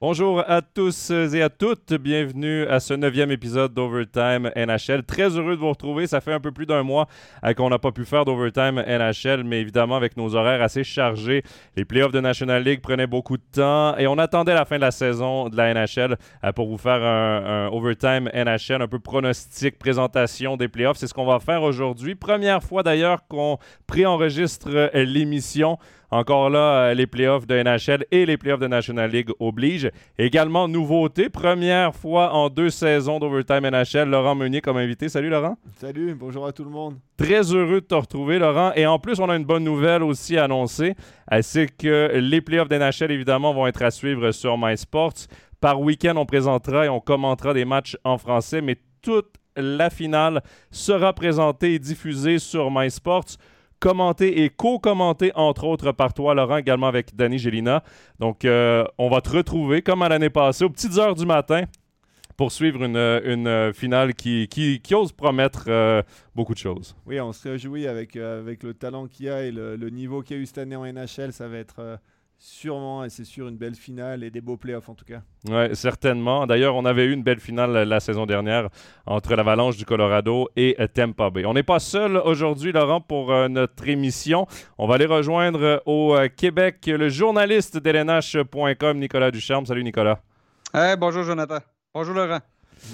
Bonjour à tous et à toutes. Bienvenue à ce neuvième épisode d'Overtime NHL. Très heureux de vous retrouver. Ça fait un peu plus d'un mois euh, qu'on n'a pas pu faire d'Overtime NHL, mais évidemment avec nos horaires assez chargés. Les playoffs de National League prenaient beaucoup de temps et on attendait la fin de la saison de la NHL euh, pour vous faire un, Overtime NHL, un peu pronostic, présentation des playoffs. C'est ce qu'on va faire aujourd'hui. Première fois d'ailleurs qu'on préenregistre euh, l'émission. Encore là, les playoffs de NHL et les playoffs de National League obligent. Également, nouveauté, première fois en deux saisons d'Overtime NHL, Laurent Meunier comme invité. Salut Laurent. Salut, bonjour à tout le monde. Très heureux de te retrouver, Laurent. Et en plus, on a une bonne nouvelle aussi à annoncer. C'est que les playoffs de NHL, évidemment, vont être à suivre sur MySports. Par week-end, on présentera et on commentera des matchs en français, mais toute la finale sera présentée et diffusée sur MySports commenté et co-commenté, entre autres, par toi, Laurent, également avec Danny Gélina. Donc, euh, on va te retrouver, comme à l'année passée, aux petites heures du matin, pour suivre une, une finale qui, qui, ose promettre euh, beaucoup de choses. Oui, on se réjouit avec, euh, avec le talent qu'il y a et le, le niveau qu'il y a eu cette année en NHL. Ça va être Sûrement, et c'est sûr, une belle finale et des beaux playoffs en tout cas. Oui, certainement. D'ailleurs, on avait eu une belle finale la saison dernière entre l'Avalanche du Colorado et Tampa Bay. On n'est pas seul aujourd'hui, Laurent, pour euh, notre émission. On va aller rejoindre au euh, Québec le journaliste d'LNH.com, Nicolas Ducharme. Salut, Nicolas. Hey, bonjour, Jonathan. Bonjour, Laurent.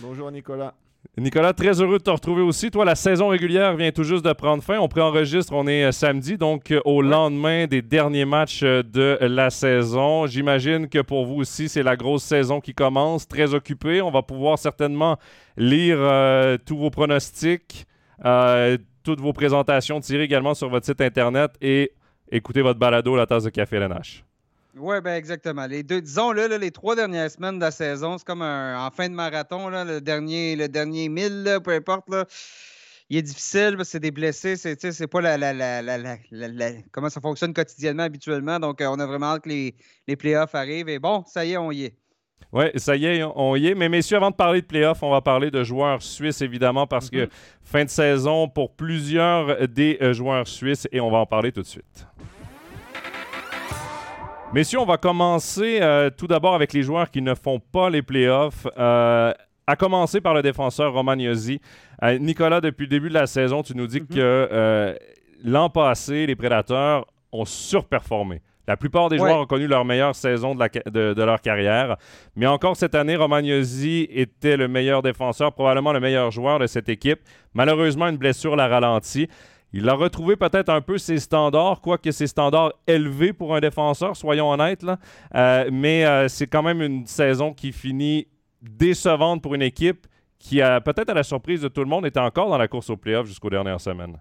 Bonjour, Nicolas. Nicolas, très heureux de te retrouver aussi. Toi, la saison régulière vient tout juste de prendre fin. On préenregistre, on est samedi, donc au lendemain des derniers matchs de la saison. J'imagine que pour vous aussi, c'est la grosse saison qui commence, très occupée. On va pouvoir certainement lire euh, tous vos pronostics, euh, toutes vos présentations tirées également sur votre site Internet et écouter votre balado La tasse de café LNH. Oui, ben exactement. Les deux, disons là, les trois dernières semaines de la saison, c'est comme un, en fin de marathon, là, le dernier, le dernier mille, là, peu importe. Là, il est difficile parce que c'est des blessés, c'est, c'est pas la, la, la, comment ça fonctionne quotidiennement habituellement. Donc, on a vraiment hâte que les, les playoffs arrivent. Et bon, ça y est, on y est. Oui, ça y est, on y est. Mais messieurs, avant de parler de playoffs, on va parler de joueurs suisses, évidemment, parce que fin de saison pour plusieurs des joueurs suisses et on va en parler tout de suite. Messieurs, on va commencer euh, tout d'abord avec les joueurs qui ne font pas les playoffs. Euh, à commencer par le défenseur Roman Yossi. Euh, Nicolas, depuis le début de la saison, tu nous dis que euh, l'an passé, les Prédateurs ont surperformé. La plupart des Ouais. joueurs ont connu leur meilleure saison de, la ca- de- de leur carrière. Mais encore cette année, Romagnosi était le meilleur défenseur, probablement le meilleur joueur de cette équipe. Malheureusement, une blessure l'a ralenti. Il a retrouvé peut-être un peu ses standards, quoique ses standards élevés pour un défenseur, soyons honnêtes. Euh, mais euh, c'est quand même une saison qui finit décevante pour une équipe qui, a peut-être à la surprise de tout le monde, était encore dans la course aux playoffs jusqu'aux dernières semaines.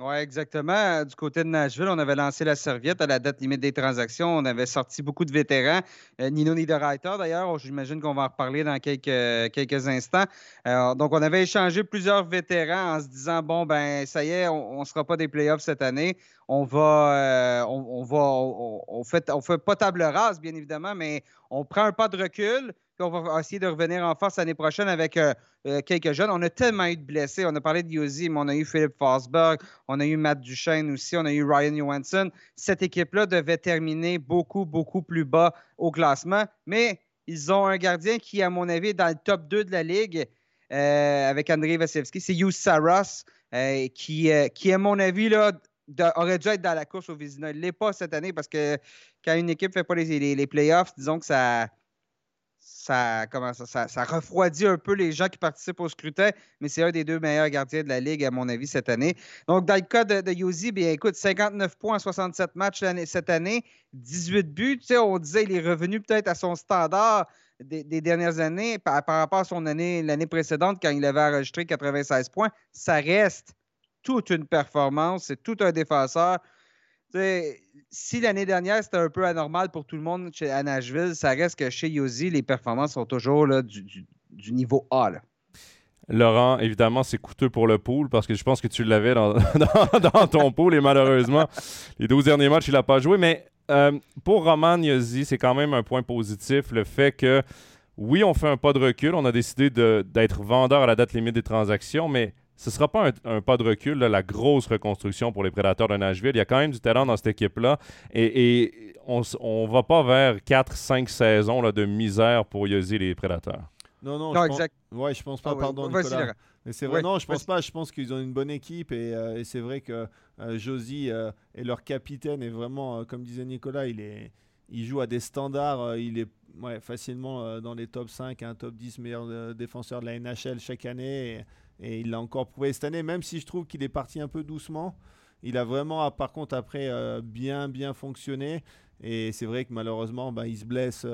Oui, exactement. Du côté de Nashville, on avait lancé la serviette à la date limite des transactions. On avait sorti beaucoup de vétérans. Euh, Nino Niederreiter, d'ailleurs, j'imagine qu'on va en reparler dans quelques, quelques instants. Euh, donc, on avait échangé plusieurs vétérans en se disant bon, ben, ça y est, on ne sera pas des playoffs cette année. On va, euh, on, on va, on, on fait, on fait pas table rase, bien évidemment, mais on prend un pas de recul. On va essayer de revenir en force l'année prochaine avec euh, euh, quelques jeunes. On a tellement eu de blessés. On a parlé de Yossi, mais on a eu Philippe Forsberg, on a eu Matt Duchesne aussi, on a eu Ryan Johansson. Cette équipe-là devait terminer beaucoup, beaucoup plus bas au classement, mais ils ont un gardien qui, à mon avis, est dans le top 2 de la Ligue euh, avec Andrei Vasilevski. C'est Saros, euh, qui, qui, à mon avis, là, aurait dû être dans la course au Vizina. Il ne l'est pas cette année parce que quand une équipe ne fait pas les playoffs, disons que ça ça, refroidit un peu les gens qui participent au scrutin, mais c'est un des deux meilleurs gardiens de la Ligue, à mon avis, cette année. Donc, dans le cas de, de Yuzi, bien écoute, 59 points en 67 matchs cette année, 18 buts. Tu sais, on disait il est revenu peut-être à son standard des, des dernières années par, par rapport à son année, l'année précédente quand il avait enregistré 96 points. Ça reste toute une performance, c'est tout un défenseur. Si l'année dernière, c'était un peu anormal pour tout le monde chez, à Nashville, ça reste que chez Yosi, les performances sont toujours du, niveau A. Laurent, évidemment, c'est coûteux pour le pool parce que je pense que tu l'avais dans, ton pool et malheureusement, les 12 derniers matchs, il n'a pas joué. Mais euh, pour Roman Yossi, c'est quand même un point positif le fait que, oui, on fait un pas de recul. On a décidé d'être vendeur à la date limite des transactions, mais ce ne sera pas un, pas de recul, la grosse reconstruction pour les Prédateurs de Nashville. Il y a quand même du talent dans cette équipe-là. Et, on ne va pas vers 4-5 saisons là, de misère pour Yossi les Prédateurs. Non, non, je exact. Pense... Ouais, je pense pas, ah pardon, Nicolas. Mais c'est vrai, non, je pense pas. Je pense qu'ils ont une bonne équipe et, euh, c'est vrai que euh, Josie euh, est leur capitaine et vraiment, comme disait Nicolas, il, est, il joue à des standards. il est ouais, facilement dans les top 5, un top 10 meilleurs défenseurs de la NHL chaque année. Et, il l'a encore prouvé cette année, même si je trouve qu'il est parti un peu doucement. Il a vraiment, par contre, après, bien, bien fonctionné. Et c'est vrai que malheureusement, bah, il se blesse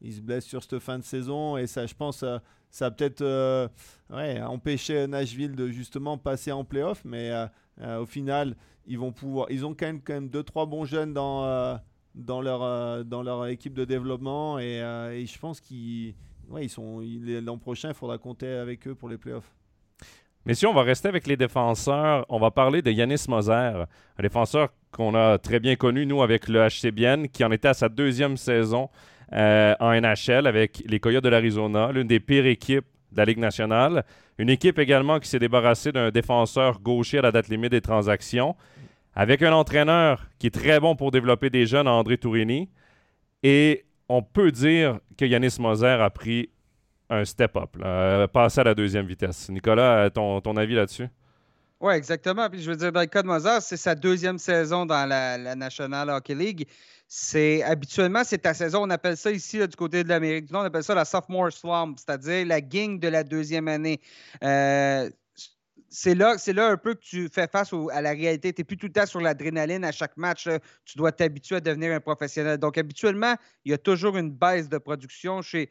il se blesse sur cette fin de saison et ça, je pense, ça, a peut-être euh, empêché Nashville de justement passer en playoff, mais euh, euh, au final, ils vont pouvoir. Ils ont quand même, quand même deux, trois bons jeunes dans, leur, dans leur équipe de développement et, je pense qu'ils ils sont l'an prochain, il faudra compter avec eux pour les playoffs. Messieurs, on va rester avec les défenseurs. On va parler de Yanis Moser, un défenseur qu'on a très bien connu, nous, avec le HCBN, qui en était à sa deuxième saison euh, en NHL avec les Coyotes de l'Arizona, l'une des pires équipes de la Ligue nationale. Une équipe également qui s'est débarrassée d'un défenseur gaucher à la date limite des transactions, avec un entraîneur qui est très bon pour développer des jeunes, André Tourini. Et on peut dire que Yanis Moser a pris un step-up, passé à la deuxième vitesse. Nicolas, ton, ton avis là-dessus? Oui, exactement. Puis je veux dire, dans le Moser, c'est sa deuxième saison dans la, National Hockey League c'est habituellement, c'est ta saison, on appelle ça ici, du côté de l'Amérique du Nord, on appelle ça la sophomore slump, c'est-à-dire la gang de la deuxième année. Euh, c'est là, c'est là un peu que tu fais face à la réalité. Tu n'es plus tout le temps sur l'adrénaline à chaque match. Tu dois t'habituer à devenir un professionnel. Donc, habituellement, il y a toujours une baisse de production chez,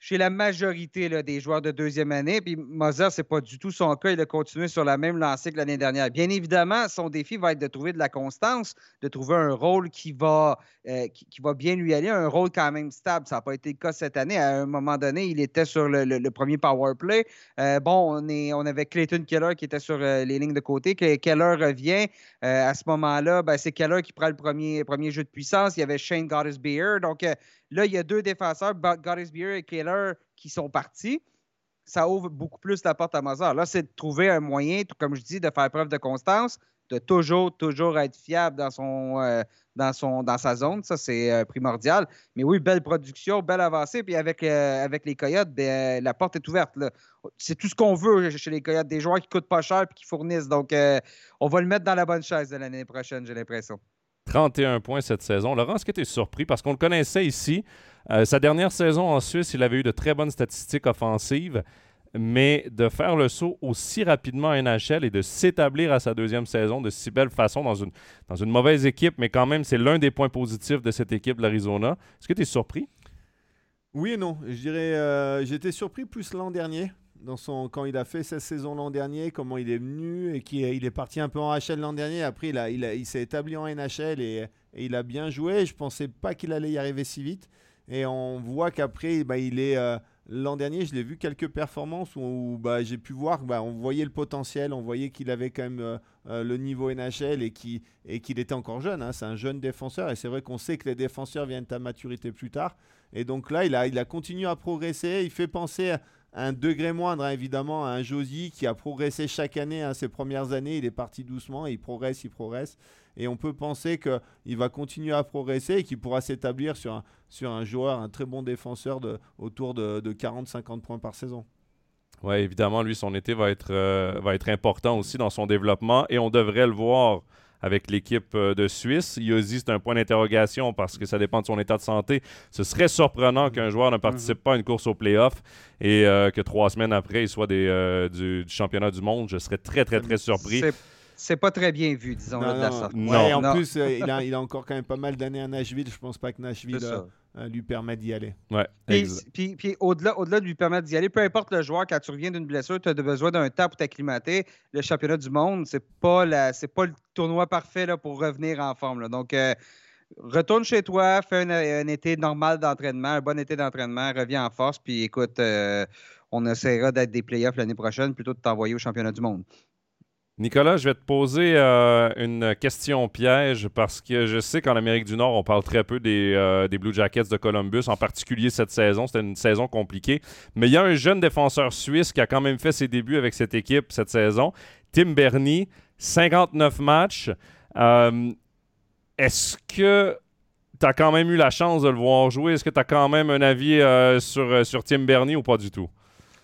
chez la majorité des joueurs de deuxième année. Puis Moser, ce n'est pas du tout son cas. Il a continué sur la même lancée que l'année dernière. Bien évidemment, son défi va être de trouver de la constance, de trouver un rôle qui va, euh, bien lui aller, un rôle quand même stable. Ça n'a pas été le cas cette année. À un moment donné, il était sur le, premier power play. Euh, bon, on avait Clayton Keller qui était sur euh, les lignes de côté. Keller revient. à ce moment-là, ben, c'est Keller qui prend le premier, premier jeu de puissance. Il y avait Shane Goddess-Beer. Donc, Là, il y a deux défenseurs, Beer et Keller, qui sont partis. Ça ouvre beaucoup plus la porte à Mozart. Là, c'est de trouver un moyen, comme je dis, de faire preuve de constance, de toujours, toujours être fiable dans, son, euh, dans, son, dans sa zone. Ça, c'est euh, primordial. Mais oui, belle production, belle avancée. Puis avec, euh, avec les Coyotes, ben, la porte est ouverte. C'est tout ce qu'on veut chez les Coyotes, des joueurs qui coûtent pas cher et qui fournissent. Donc, on va le mettre dans la bonne chaise de l'année prochaine, j'ai l'impression. 31 points cette saison. Laurent, est-ce que tu es surpris? Parce qu'on le connaissait ici. Euh, sa dernière saison en Suisse, il avait eu de très bonnes statistiques offensives, mais de faire le saut aussi rapidement à NHL et de s'établir à sa deuxième saison de si belle façon dans une, mauvaise équipe, mais quand même, c'est l'un des points positifs de cette équipe de l'Arizona. Est-ce que tu es surpris? Oui et non. Je dirais, euh, j'étais surpris plus l'an dernier dans son, quand il a fait sa saison l'an dernier, comment il est venu et qu'il il est parti un peu en HL l'an dernier. Après, il, a, il, s'est établi en NHL et, il a bien joué. Je pensais pas qu'il allait y arriver si vite. Et on voit qu'après, bah, il est. Euh, l'an dernier, je l'ai vu quelques performances où, bah, j'ai pu voir, bah, on voyait le potentiel, on voyait qu'il avait quand même euh, euh, le niveau NHL et qu'il était encore jeune. Hein. c'est un jeune défenseur et c'est vrai qu'on sait que les défenseurs viennent à maturité plus tard. Et donc là, il a, il a continué à progresser. Il fait penser un degré moindre, hein, évidemment, un Josie qui a progressé chaque année. Hein, ses premières années, il est parti doucement, il progresse, il progresse. Et on peut penser qu'il va continuer à progresser et qu'il pourra s'établir sur un, sur un joueur, un très bon défenseur de, autour de, de 40-50 points par saison. Oui, évidemment, lui, son été va être, euh, va être important aussi dans son développement et on devrait le voir avec l'équipe euh, de Suisse. Yossi, c'est un point d'interrogation parce que ça dépend de son état de santé. Ce serait surprenant qu'un joueur ne participe mhm. pas à une course au playoff et euh, que trois semaines après, il soit des, euh, du, championnat du monde. Je serais très, très, très surpris. C'est pas très bien vu, disons, là, de la sorte. en plus, il, a, il, a, encore quand même pas mal d'années à Nashville. Je pense pas que Nashville euh, lui permet d'y aller. Ouais, puis, puis, au-delà, au-delà de lui permettre d'y aller, peu importe le joueur, quand tu reviens d'une blessure, tu as besoin d'un temps pour t'acclimater. Le championnat du monde, c'est pas la, c'est pas le tournoi parfait là, pour revenir en forme. Donc, euh, retourne chez toi, fais un, été normal d'entraînement, un bon été d'entraînement, reviens en force, puis écoute, euh, on essaiera d'être des playoffs l'année prochaine plutôt de t'envoyer au championnat du monde. Nicolas, je vais te poser euh, une question piège parce que je sais qu'en Amérique du Nord, on parle très peu des, euh, des, Blue Jackets de Columbus, en particulier cette saison. C'était une saison compliquée. Mais il y a un jeune défenseur suisse qui a quand même fait ses débuts avec cette équipe cette saison, Tim Bernie, 59 matchs. Euh, est-ce que tu as quand même eu la chance de le voir jouer? Est-ce que tu as quand même un avis sur, sur Tim Bernie ou pas du tout?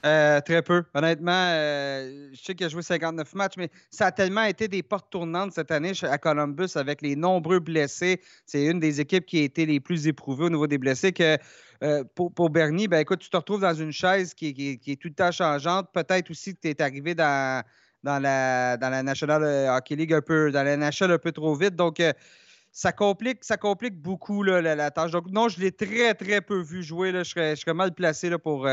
Euh, très peu. Honnêtement, euh, je sais qu'il a joué 59 matchs, mais ça a tellement été des portes tournantes cette année à Columbus avec les nombreux blessés. C'est une des équipes qui a été les plus éprouvées au niveau des blessés que euh, pour, Bernie, ben écoute, tu te retrouves dans une chaise qui, est tout le temps changeante. Peut-être aussi que tu es arrivé dans, la, dans la National Hockey League un peu, dans la National un peu trop vite. Donc, ça complique, ça complique beaucoup la, tâche. Donc, non, je l'ai très, très peu vu jouer. Je, serais, mal placé pour,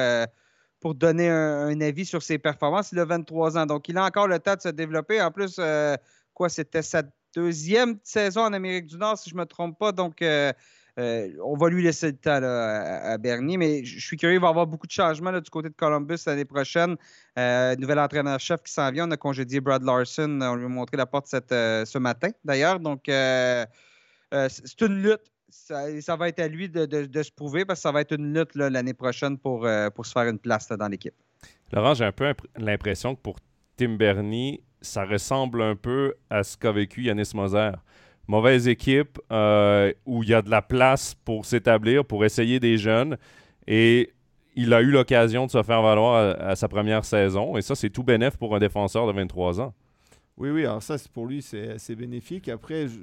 pour donner un, avis sur ses performances. Il a 23 ans, donc il a encore le temps de se développer. En plus, euh, quoi, c'était sa deuxième saison en Amérique du Nord, si je ne me trompe pas. Donc, euh, euh, on va lui laisser le temps à, Bernie, mais je suis curieux, il va y avoir beaucoup de changements du côté de Columbus l'année prochaine. nouvel entraîneur-chef qui s'en vient. On a congédié Brad Larson. On lui a montré la porte ce matin, d'ailleurs. Donc, c'est une lutte ça, va être à lui de, se prouver parce que ça va être une lutte l'année prochaine pour, euh, pour se faire une place dans l'équipe. Laurent, j'ai un peu l'impression que pour Tim Bernie, ça ressemble un peu à ce qu'a vécu Yanis Moser. Mauvaise équipe euh, où il y a de la place pour s'établir, pour essayer des jeunes. Et il a eu l'occasion de se faire valoir à, sa première saison. Et ça, c'est tout bénéf pour un défenseur de 23 ans. Oui, oui, alors ça, pour lui, c'est bénéfique. Après, je,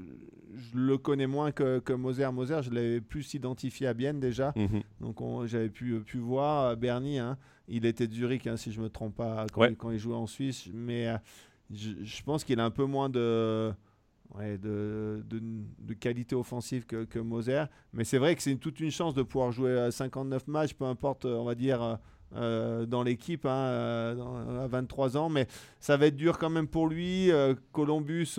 le connais moins que, que Moser. Moser, je l'avais plus identifié à Bienne déjà. Mhm. Donc, j'avais pu, pu voir euh, Bernie. Hein. il était de Zurich, hein, si je ne me trompe pas, quand, il, jouait en Suisse. Mais euh, je, pense qu'il a un peu moins de, de, de, qualité offensive que, que Moser. Mais c'est vrai que c'est toute une chance de pouvoir jouer 59 matchs, peu importe, on va dire. Euh, dans l'équipe hein, à 23 ans, mais ça va être dur quand même pour lui. Columbus,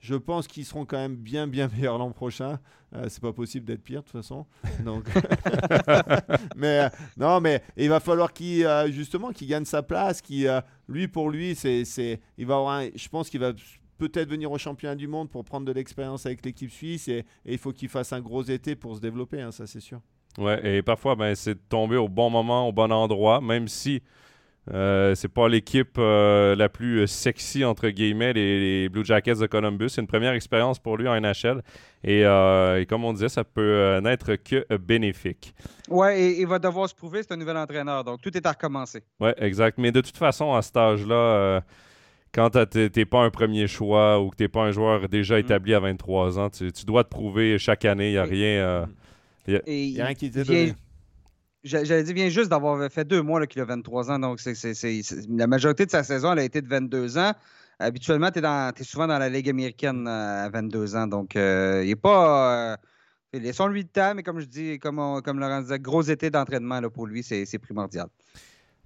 je pense qu'ils seront quand même bien, bien meilleurs l'an prochain. Euh, c'est pas possible d'être pire de toute façon. Donc, mais euh, non, mais il va falloir qu'il euh, justement qu'il gagne sa place. Qui, lui pour lui, c'est, c'est, il va avoir. je pense qu'il va peut-être venir au championnat du monde pour prendre de l'expérience avec l'équipe suisse et, il faut qu'il fasse un gros été pour se développer. Hein, ça c'est sûr. Ouais, et parfois, ben, c'est de tomber au bon moment, au bon endroit, même si euh, c'est pas l'équipe euh, la plus euh, sexy, entre guillemets, les, Blue Jackets de Columbus. C'est une première expérience pour lui en NHL. Et, comme on disait, ça peut n'être que bénéfique. Oui, et il va devoir se prouver, c'est un nouvel entraîneur. Donc, tout est à recommencer. Oui, exact. Mais de toute façon, à cet âge-là, quand tu n'es pas un premier choix ou que tu n'es pas un joueur déjà mm. établi à 23 ans, tu, dois te prouver chaque année. Il n'y a rien. Il y a, rien qui donné. J'allais dire, vient juste d'avoir fait deux mois qu'il a 23 ans. Donc, la majorité de sa saison, elle a été de 22 ans. Habituellement, tu es, souvent dans la Ligue américaine euh, à 22 ans. Donc, euh, il n'est pas. Euh, laissons-lui le temps, mais comme je dis, comme, comme Laurent disait, gros été d'entraînement pour lui, c'est primordial.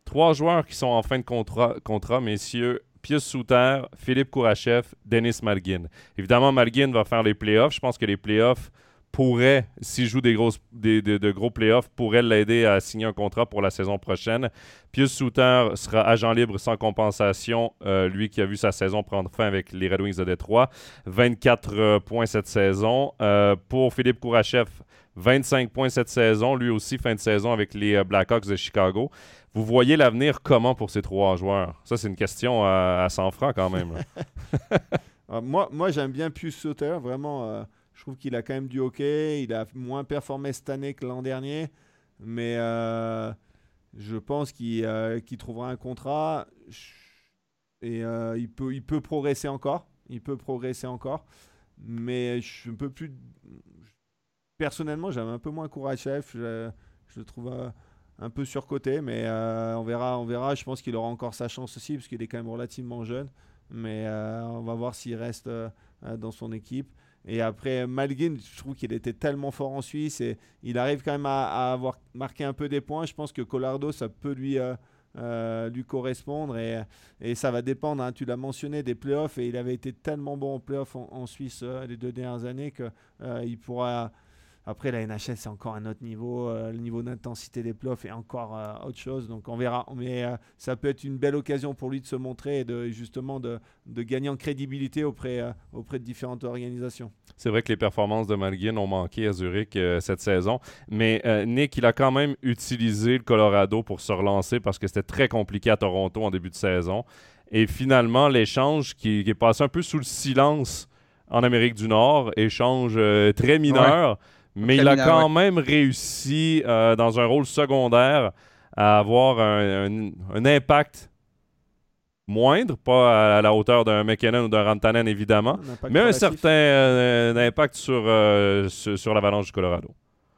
Trois joueurs qui sont en fin de contrat, contrat messieurs. Pius Souter, Philippe Kourachev, Denis Malgin. Évidemment, Malgin va faire les playoffs. Je pense que les playoffs pourrait, s'il joue de gros playoffs, pourrait l'aider à signer un contrat pour la saison prochaine. Pius Souter sera agent libre sans compensation, euh, lui qui a vu sa saison prendre fin avec les Red Wings de Détroit. 24 euh, points cette saison. Euh, pour Philippe Kourachev, 25 points cette saison, lui aussi fin de saison avec les Blackhawks de Chicago. Vous voyez l'avenir comment pour ces trois joueurs? Ça, c'est une question à, 100 francs quand même. moi, moi j'aime bien Pius Souter, vraiment je trouve qu'il a quand même du hockey. Il a moins performé cette année que l'an dernier. Mais euh, je pense qu'il euh, trouvera un contrat. Et euh, il, peut, il peut progresser encore. Il peut progresser encore. Mais je ne peux plus. Personnellement, j'aime un peu moins chef Je, je le trouve un peu surcoté. Mais on, verra, on verra. Je pense qu'il aura encore sa chance aussi. Parce qu'il est quand même relativement jeune. Mais on va voir s'il reste dans son équipe. Et après, Malgin, je trouve qu'il était tellement fort en Suisse et il arrive quand même à, avoir marqué un peu des points. Je pense que Collardo, ça peut lui, euh, euh, lui correspondre et, et, ça va dépendre, hein. tu l'as mentionné, des playoffs et il avait été tellement bon en playoffs en, Suisse euh, les deux dernières années qu'il il pourra Après, la NHL, c'est encore un autre niveau. Euh, le niveau d'intensité des playoffs est encore euh, autre chose. Donc, on verra. Mais euh, ça peut être une belle occasion pour lui de se montrer et de, justement de, de gagner en crédibilité auprès, auprès de différentes organisations. C'est vrai que les performances de Malguin ont manqué à Zurich cette saison. Mais Nick, il a quand même utilisé le Colorado pour se relancer parce que c'était très compliqué à Toronto en début de saison. Et finalement, l'échange qui, est passé un peu sous le silence en Amérique du Nord, échange très mineur. Mais il a quand même réussi, euh, dans un rôle secondaire, à avoir un, impact moindre, pas à la hauteur d'un McKinnon ou d'un Rantanen, évidemment, mais un certain euh, impact sur, euh, sur, sur l'Avalanche du Colorado.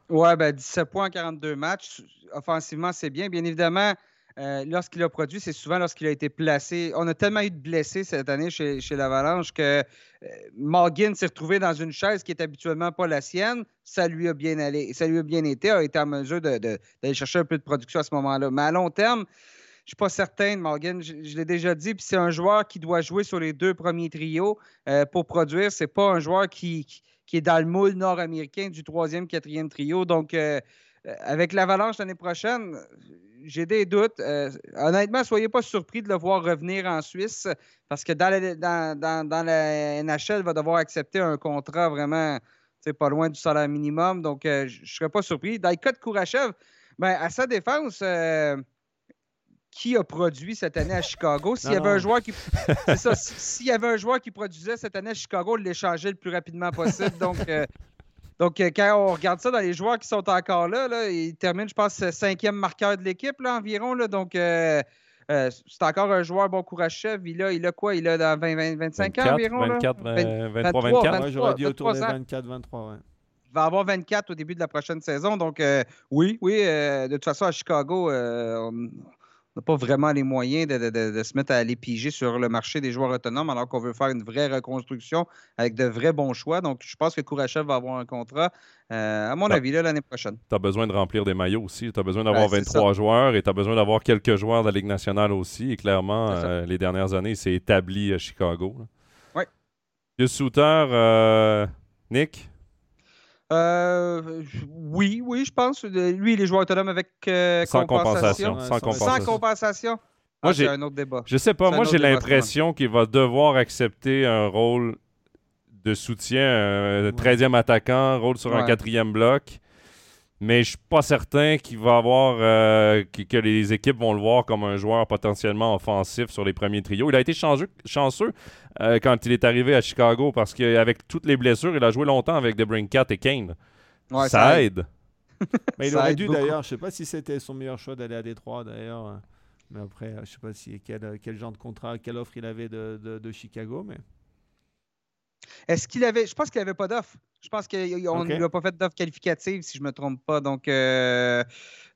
Ouais, ben 17 points en 42 matchs. Offensivement, c'est bien. Bien évidemment, euh, lorsqu'il a produit, c'est souvent lorsqu'il a été placé. On a tellement eu de blessés cette année chez, l'Avalanche que euh, Morgan s'est retrouvé dans une chaise qui est habituellement pas la sienne. Ça lui a bien allé, ça lui a bien été, a été en mesure d'aller chercher un peu de production à ce moment-là. Mais à long terme, je suis pas certain de Morgan. Je, l'ai déjà dit, puis c'est un joueur qui doit jouer sur les deux premiers trios euh, pour produire. C'est pas un joueur qui, qui, est dans le moule nord-américain du troisième, quatrième trio. Donc, avec l'Avalanche l'année prochaine, j'ai des doutes. Euh, honnêtement, soyez pas surpris de le voir revenir en Suisse parce que dans la, dans, la NHL, il va devoir accepter un contrat vraiment pas loin du salaire minimum. Donc, euh, je ne serais pas surpris. Dans le cas de Kourachev, ben, à sa défense, euh, qui a produit cette année à Chicago? S'il y avait un joueur qui. S'il y avait un joueur qui produisait cette année à Chicago, il l'échangeait le plus rapidement possible. Donc, donc, euh, quand on regarde ça dans les joueurs qui sont encore là, là il termine, je pense, cinquième marqueur de l'équipe environ. Là, donc, euh, euh, c'est encore un joueur bon courage chef. Il a, il a quoi? Il a dans 20, 25 ans environ? 24, 23, 24. J'aurais dit autour des 24, 23, ouais. Il va avoir 24 au début de la prochaine saison. Donc, oui, oui, de toute façon, à Chicago, on, n'a pas vraiment les moyens de, se mettre à aller piger sur le marché des joueurs autonomes alors qu'on veut faire une vraie reconstruction avec de vrais bons choix. Donc, je pense que Kourachev va avoir un contrat, euh, à mon avis, l'année prochaine. Tu as besoin de remplir des maillots aussi. Tu as besoin d'avoir 23 joueurs et tu as besoin d'avoir quelques joueurs de la Ligue nationale aussi. Et clairement, euh, les dernières années, c'est établi à Chicago. Oui. Le Souter, euh, Nick, euh, oui, oui, je pense. Lui, il est joueur autonome avec euh, sans compensation. Sans compensation. Sans compensation. Moi, ah, j'ai un autre débat. Je sais pas. Moi, j'ai l'impression qu'il va devoir accepter un rôle de soutien, un 13e attaquant, rôle sur un quatrième bloc mais je suis pas certain qu'il va avoir euh, que, les équipes vont le voir comme un joueur potentiellement offensif sur les premiers trios. Il a été chanceux euh, quand il est arrivé à Chicago parce qu'avec toutes les blessures, il a joué longtemps avec Cat et Kane. ça, aide. mais il aurait dû d'ailleurs, je sais pas si c'était son meilleur choix d'aller à Détroit d'ailleurs. Mais après, je sais pas si quel, quel genre de contrat, quelle offre il avait de, de Chicago, mais. Est-ce qu'il avait. Je pense qu'il n'avait pas d'offre. Je pense qu'on ne lui a pas fait d'offre qualificative, si je ne me trompe pas. Donc, euh,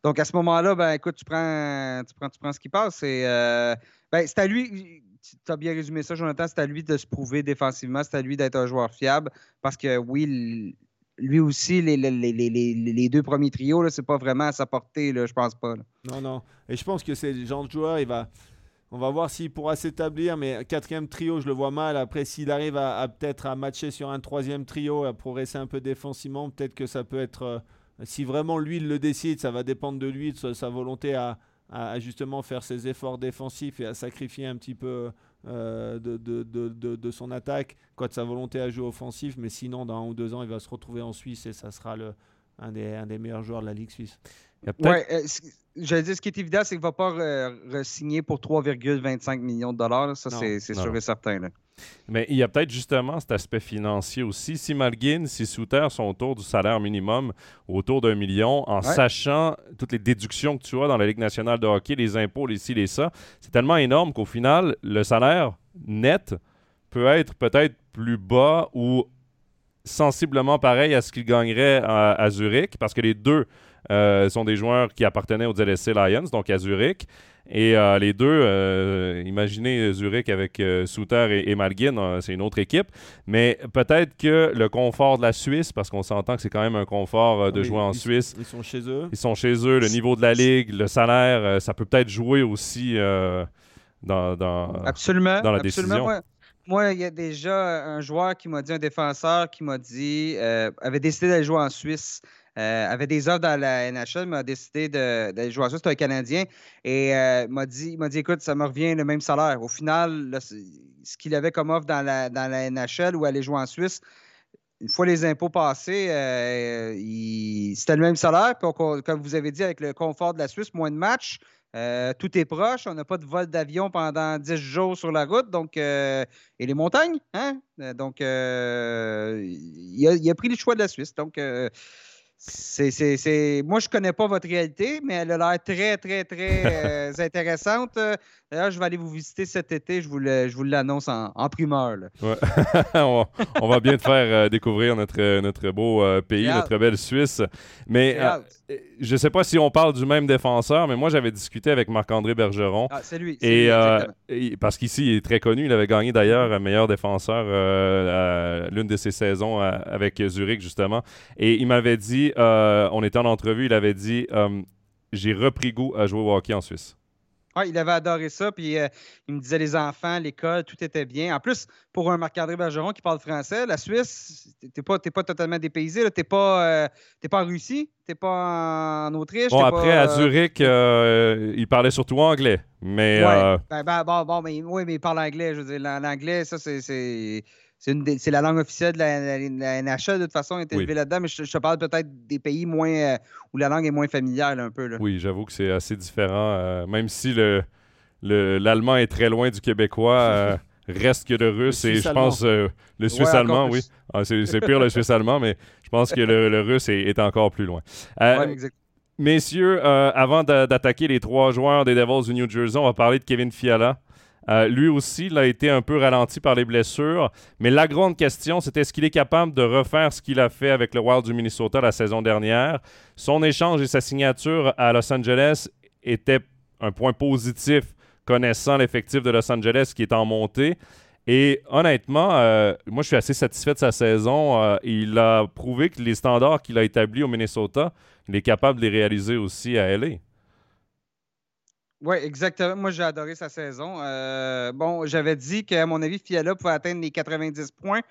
donc à ce moment-là, ben écoute, tu prends, tu prends, tu prends ce qui passe. Euh, ben, c'est à lui. Tu as bien résumé ça, Jonathan. C'est à lui de se prouver défensivement. C'est à lui d'être un joueur fiable. Parce que oui, lui aussi, les, les, les, les, deux premiers trios, ce n'est pas vraiment à sa portée, là, je pense pas. Non, non. Et je pense que c'est le genre de joueur, il va. On va voir s'il pourra s'établir, mais quatrième trio, je le vois mal. Après, s'il arrive à, peut-être à matcher sur un troisième trio, à progresser un peu défensivement, peut-être que ça peut être. Euh, si vraiment lui il le décide, ça va dépendre de lui, de sa, volonté à, justement faire ses efforts défensifs et à sacrifier un petit peu euh, de, son attaque, quoi de sa volonté à jouer offensif. Mais sinon, dans un ou deux ans, il va se retrouver en Suisse et ça sera le, un des meilleurs joueurs de la Ligue suisse. Ouais, euh, j'allais dire, ce qui est évident, c'est qu'il ne va pas re-signer pour 3,25 millions de dollars. Ça, c'est sûr et certain. Mais il y a peut-être justement cet aspect financier aussi. Si Malguin, si Souter sont autour du salaire minimum, autour d'un million, en sachant toutes les déductions que tu as dans la Ligue nationale de hockey, les impôts, les ci, les ça, c'est tellement énorme qu'au final, le salaire net peut être peut-être plus bas ou sensiblement pareil à ce qu'il gagnerait à Zurich, parce que les deux euh, sont des joueurs qui appartenaient aux LSC Lions, donc à Zurich. Et euh, les deux, euh, imaginez Zurich avec Souter et, Malguin, c'est une autre équipe. Mais peut-être que le confort de la Suisse, parce qu'on s'entend que c'est quand même un confort de jouer en Suisse. Ils sont chez eux. Ils sont chez eux. Le niveau de la ligue, le salaire, ça peut peut-être jouer aussi dans, dans, absolument, dans la absolument, décision moi, il y a déjà un joueur qui m'a dit, un défenseur qui m'a dit, euh, avait décidé d'aller jouer en Suisse. Euh, avait des offres dans la NHL, m'a décidé d'aller jouer en Suisse. C'est un Canadien. Et euh, m'a dit, dit écoute, ça me revient le même salaire. Au final, ce qu'il avait comme offre dans la, dans la NHL ou aller jouer en Suisse, une fois les impôts passés, euh, c'était le même salaire. Puis, comme vous avez dit, avec le confort de la Suisse, moins de matchs. Euh, tout est proche. On n'a pas de vol d'avion pendant 10 jours sur la route. Donc, euh, et les montagnes. Hein? Donc, il a, pris le choix de la Suisse. Donc, c'est, Moi, je ne connais pas votre réalité, mais elle a l'air très, très, très intéressante. D'ailleurs, je vais aller vous visiter cet été. Je vous, je vous l'annonce en, primeur. on, va, bien te faire euh, découvrir notre, notre beau euh, pays, notre belle Suisse. Mais euh, je ne sais pas si on parle du même défenseur, mais moi, j'avais discuté avec Marc-André Bergeron. Ah, c'est lui. Et, parce qu'ici, il est très connu. Il avait gagné d'ailleurs meilleur défenseur l'une de ses saisons avec Zurich, justement. Et il m'avait dit, on était en entrevue, il avait dit J'ai repris goût à jouer au hockey en Suisse il avait adoré ça. Puis euh, il me disait les enfants, l'école, tout était bien. En plus, pour un Marc-André Bergeron qui parle français, la Suisse, t'es pas, pas totalement dépaysé. T'es pas, euh, pas en Russie, t'es pas en Autriche. Bon, après, à euh, Zurich, il parlait surtout anglais. Mais. Ben, ben, bon, bon, mais, oui, mais il parle anglais. Je veux dire, l'anglais, ça, c'est c'est la langue officielle de la, NHL, de toute façon, est élevée là-dedans, mais je, te parle peut-être des pays moins euh, où la langue est moins familière un peu. Là. Oui, j'avoue que c'est assez différent. Euh, même si le l'allemand est très loin du québécois, euh, reste que le russe et je pense le suisse-allemand, oui. Ah, c'est pire le suisse-allemand, mais je pense que le, russe est, encore plus loin. Messieurs, avant d'attaquer les trois joueurs des Devils du New Jersey, on va parler de Kevin Fiala. Euh, lui aussi, il a été un peu ralenti par les blessures. Mais la grande question, c'était est-ce qu'il est capable de refaire ce qu'il a fait avec le Wild du Minnesota la saison dernière? Son échange et sa signature à Los Angeles étaient un point positif connaissant l'effectif de Los Angeles qui est en montée. Et honnêtement, euh, moi, je suis assez satisfait de sa saison. Euh, il a prouvé que les standards qu'il a établis au Minnesota, il est capable de les réaliser aussi à LA. Oui, exactement. Moi, j'ai adoré sa saison. Euh, bon, j'avais dit qu'à mon avis, Fiala pouvait atteindre les 90 points.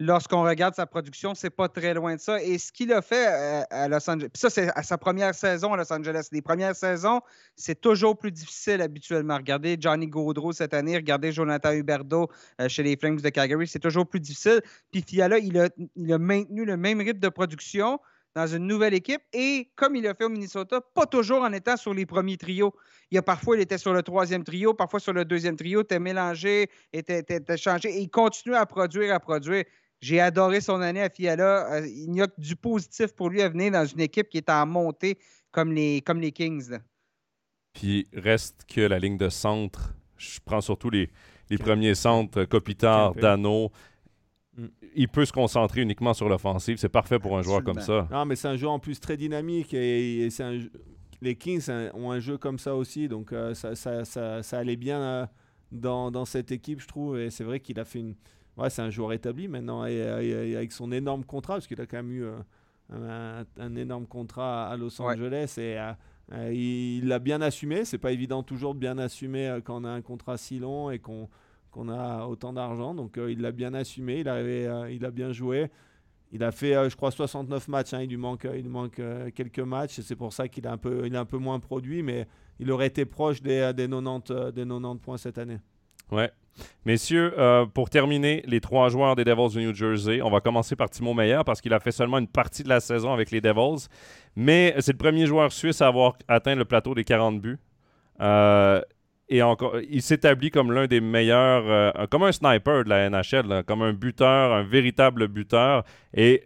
Lorsqu'on regarde sa production, c'est pas très loin de ça. Et ce qu'il a fait euh, à, Los Angeles, puis ça, c'est à sa première saison à Los Angeles. Les premières saisons, c'est toujours plus difficile habituellement. Regardez Johnny Gaudreau cette année, regardez Jonathan Huberdo euh, chez les Flames de Calgary, c'est toujours plus difficile. Puis Fiala, il a, il a maintenu le même rythme de production dans une nouvelle équipe et, comme il l'a fait au Minnesota, pas toujours en étant sur les premiers trios. Il y a parfois, il était sur le troisième trio, parfois sur le deuxième trio, était mélangé, était, changé et il continue à produire, à produire. J'ai adoré son année à Fiala. Euh, il n'y a que du positif pour lui à venir dans une équipe qui est en montée comme les, comme les Kings. Puis reste que la ligne de centre, je prends surtout les, premiers centres, Kopitar, Dano, Mm. il peut se concentrer uniquement sur l'offensive. C'est parfait pour un joueur comme ça. Non, mais c'est un joueur en plus très dynamique et, les Kings ont un jeu comme ça aussi. Donc euh, ça, ça, ça, allait bien euh, dans, dans, cette équipe, je trouve. Et c'est vrai qu'il a fait une. Ouais, c'est un joueur établi maintenant et, avec son énorme contrat, parce qu'il a quand même eu euh, un, énorme contrat à Los Angeles et il l'a bien assumé. C'est pas évident toujours de bien assumer quand on a un contrat si long et qu'on qu'on a autant d'argent. Donc euh, il l'a bien assumé, il, euh, il a bien joué. Il a fait, euh, je crois, 69 matchs. Hein. il lui manque, il manque quelques matchs. C'est pour ça qu'il a un peu, un peu moins produit, mais il aurait été proche des, des 90, des 90 points cette année. Ouais. Messieurs, pour terminer, les trois joueurs des Devils du New Jersey, on va commencer par Timo Meyer parce qu'il a fait seulement une partie de la saison avec les Devils. Mais c'est le premier joueur suisse à avoir atteint le plateau des 40 buts. Et encore, il s'établit comme l'un des meilleurs, euh, comme un sniper de la NHL, comme un buteur, un véritable buteur. Et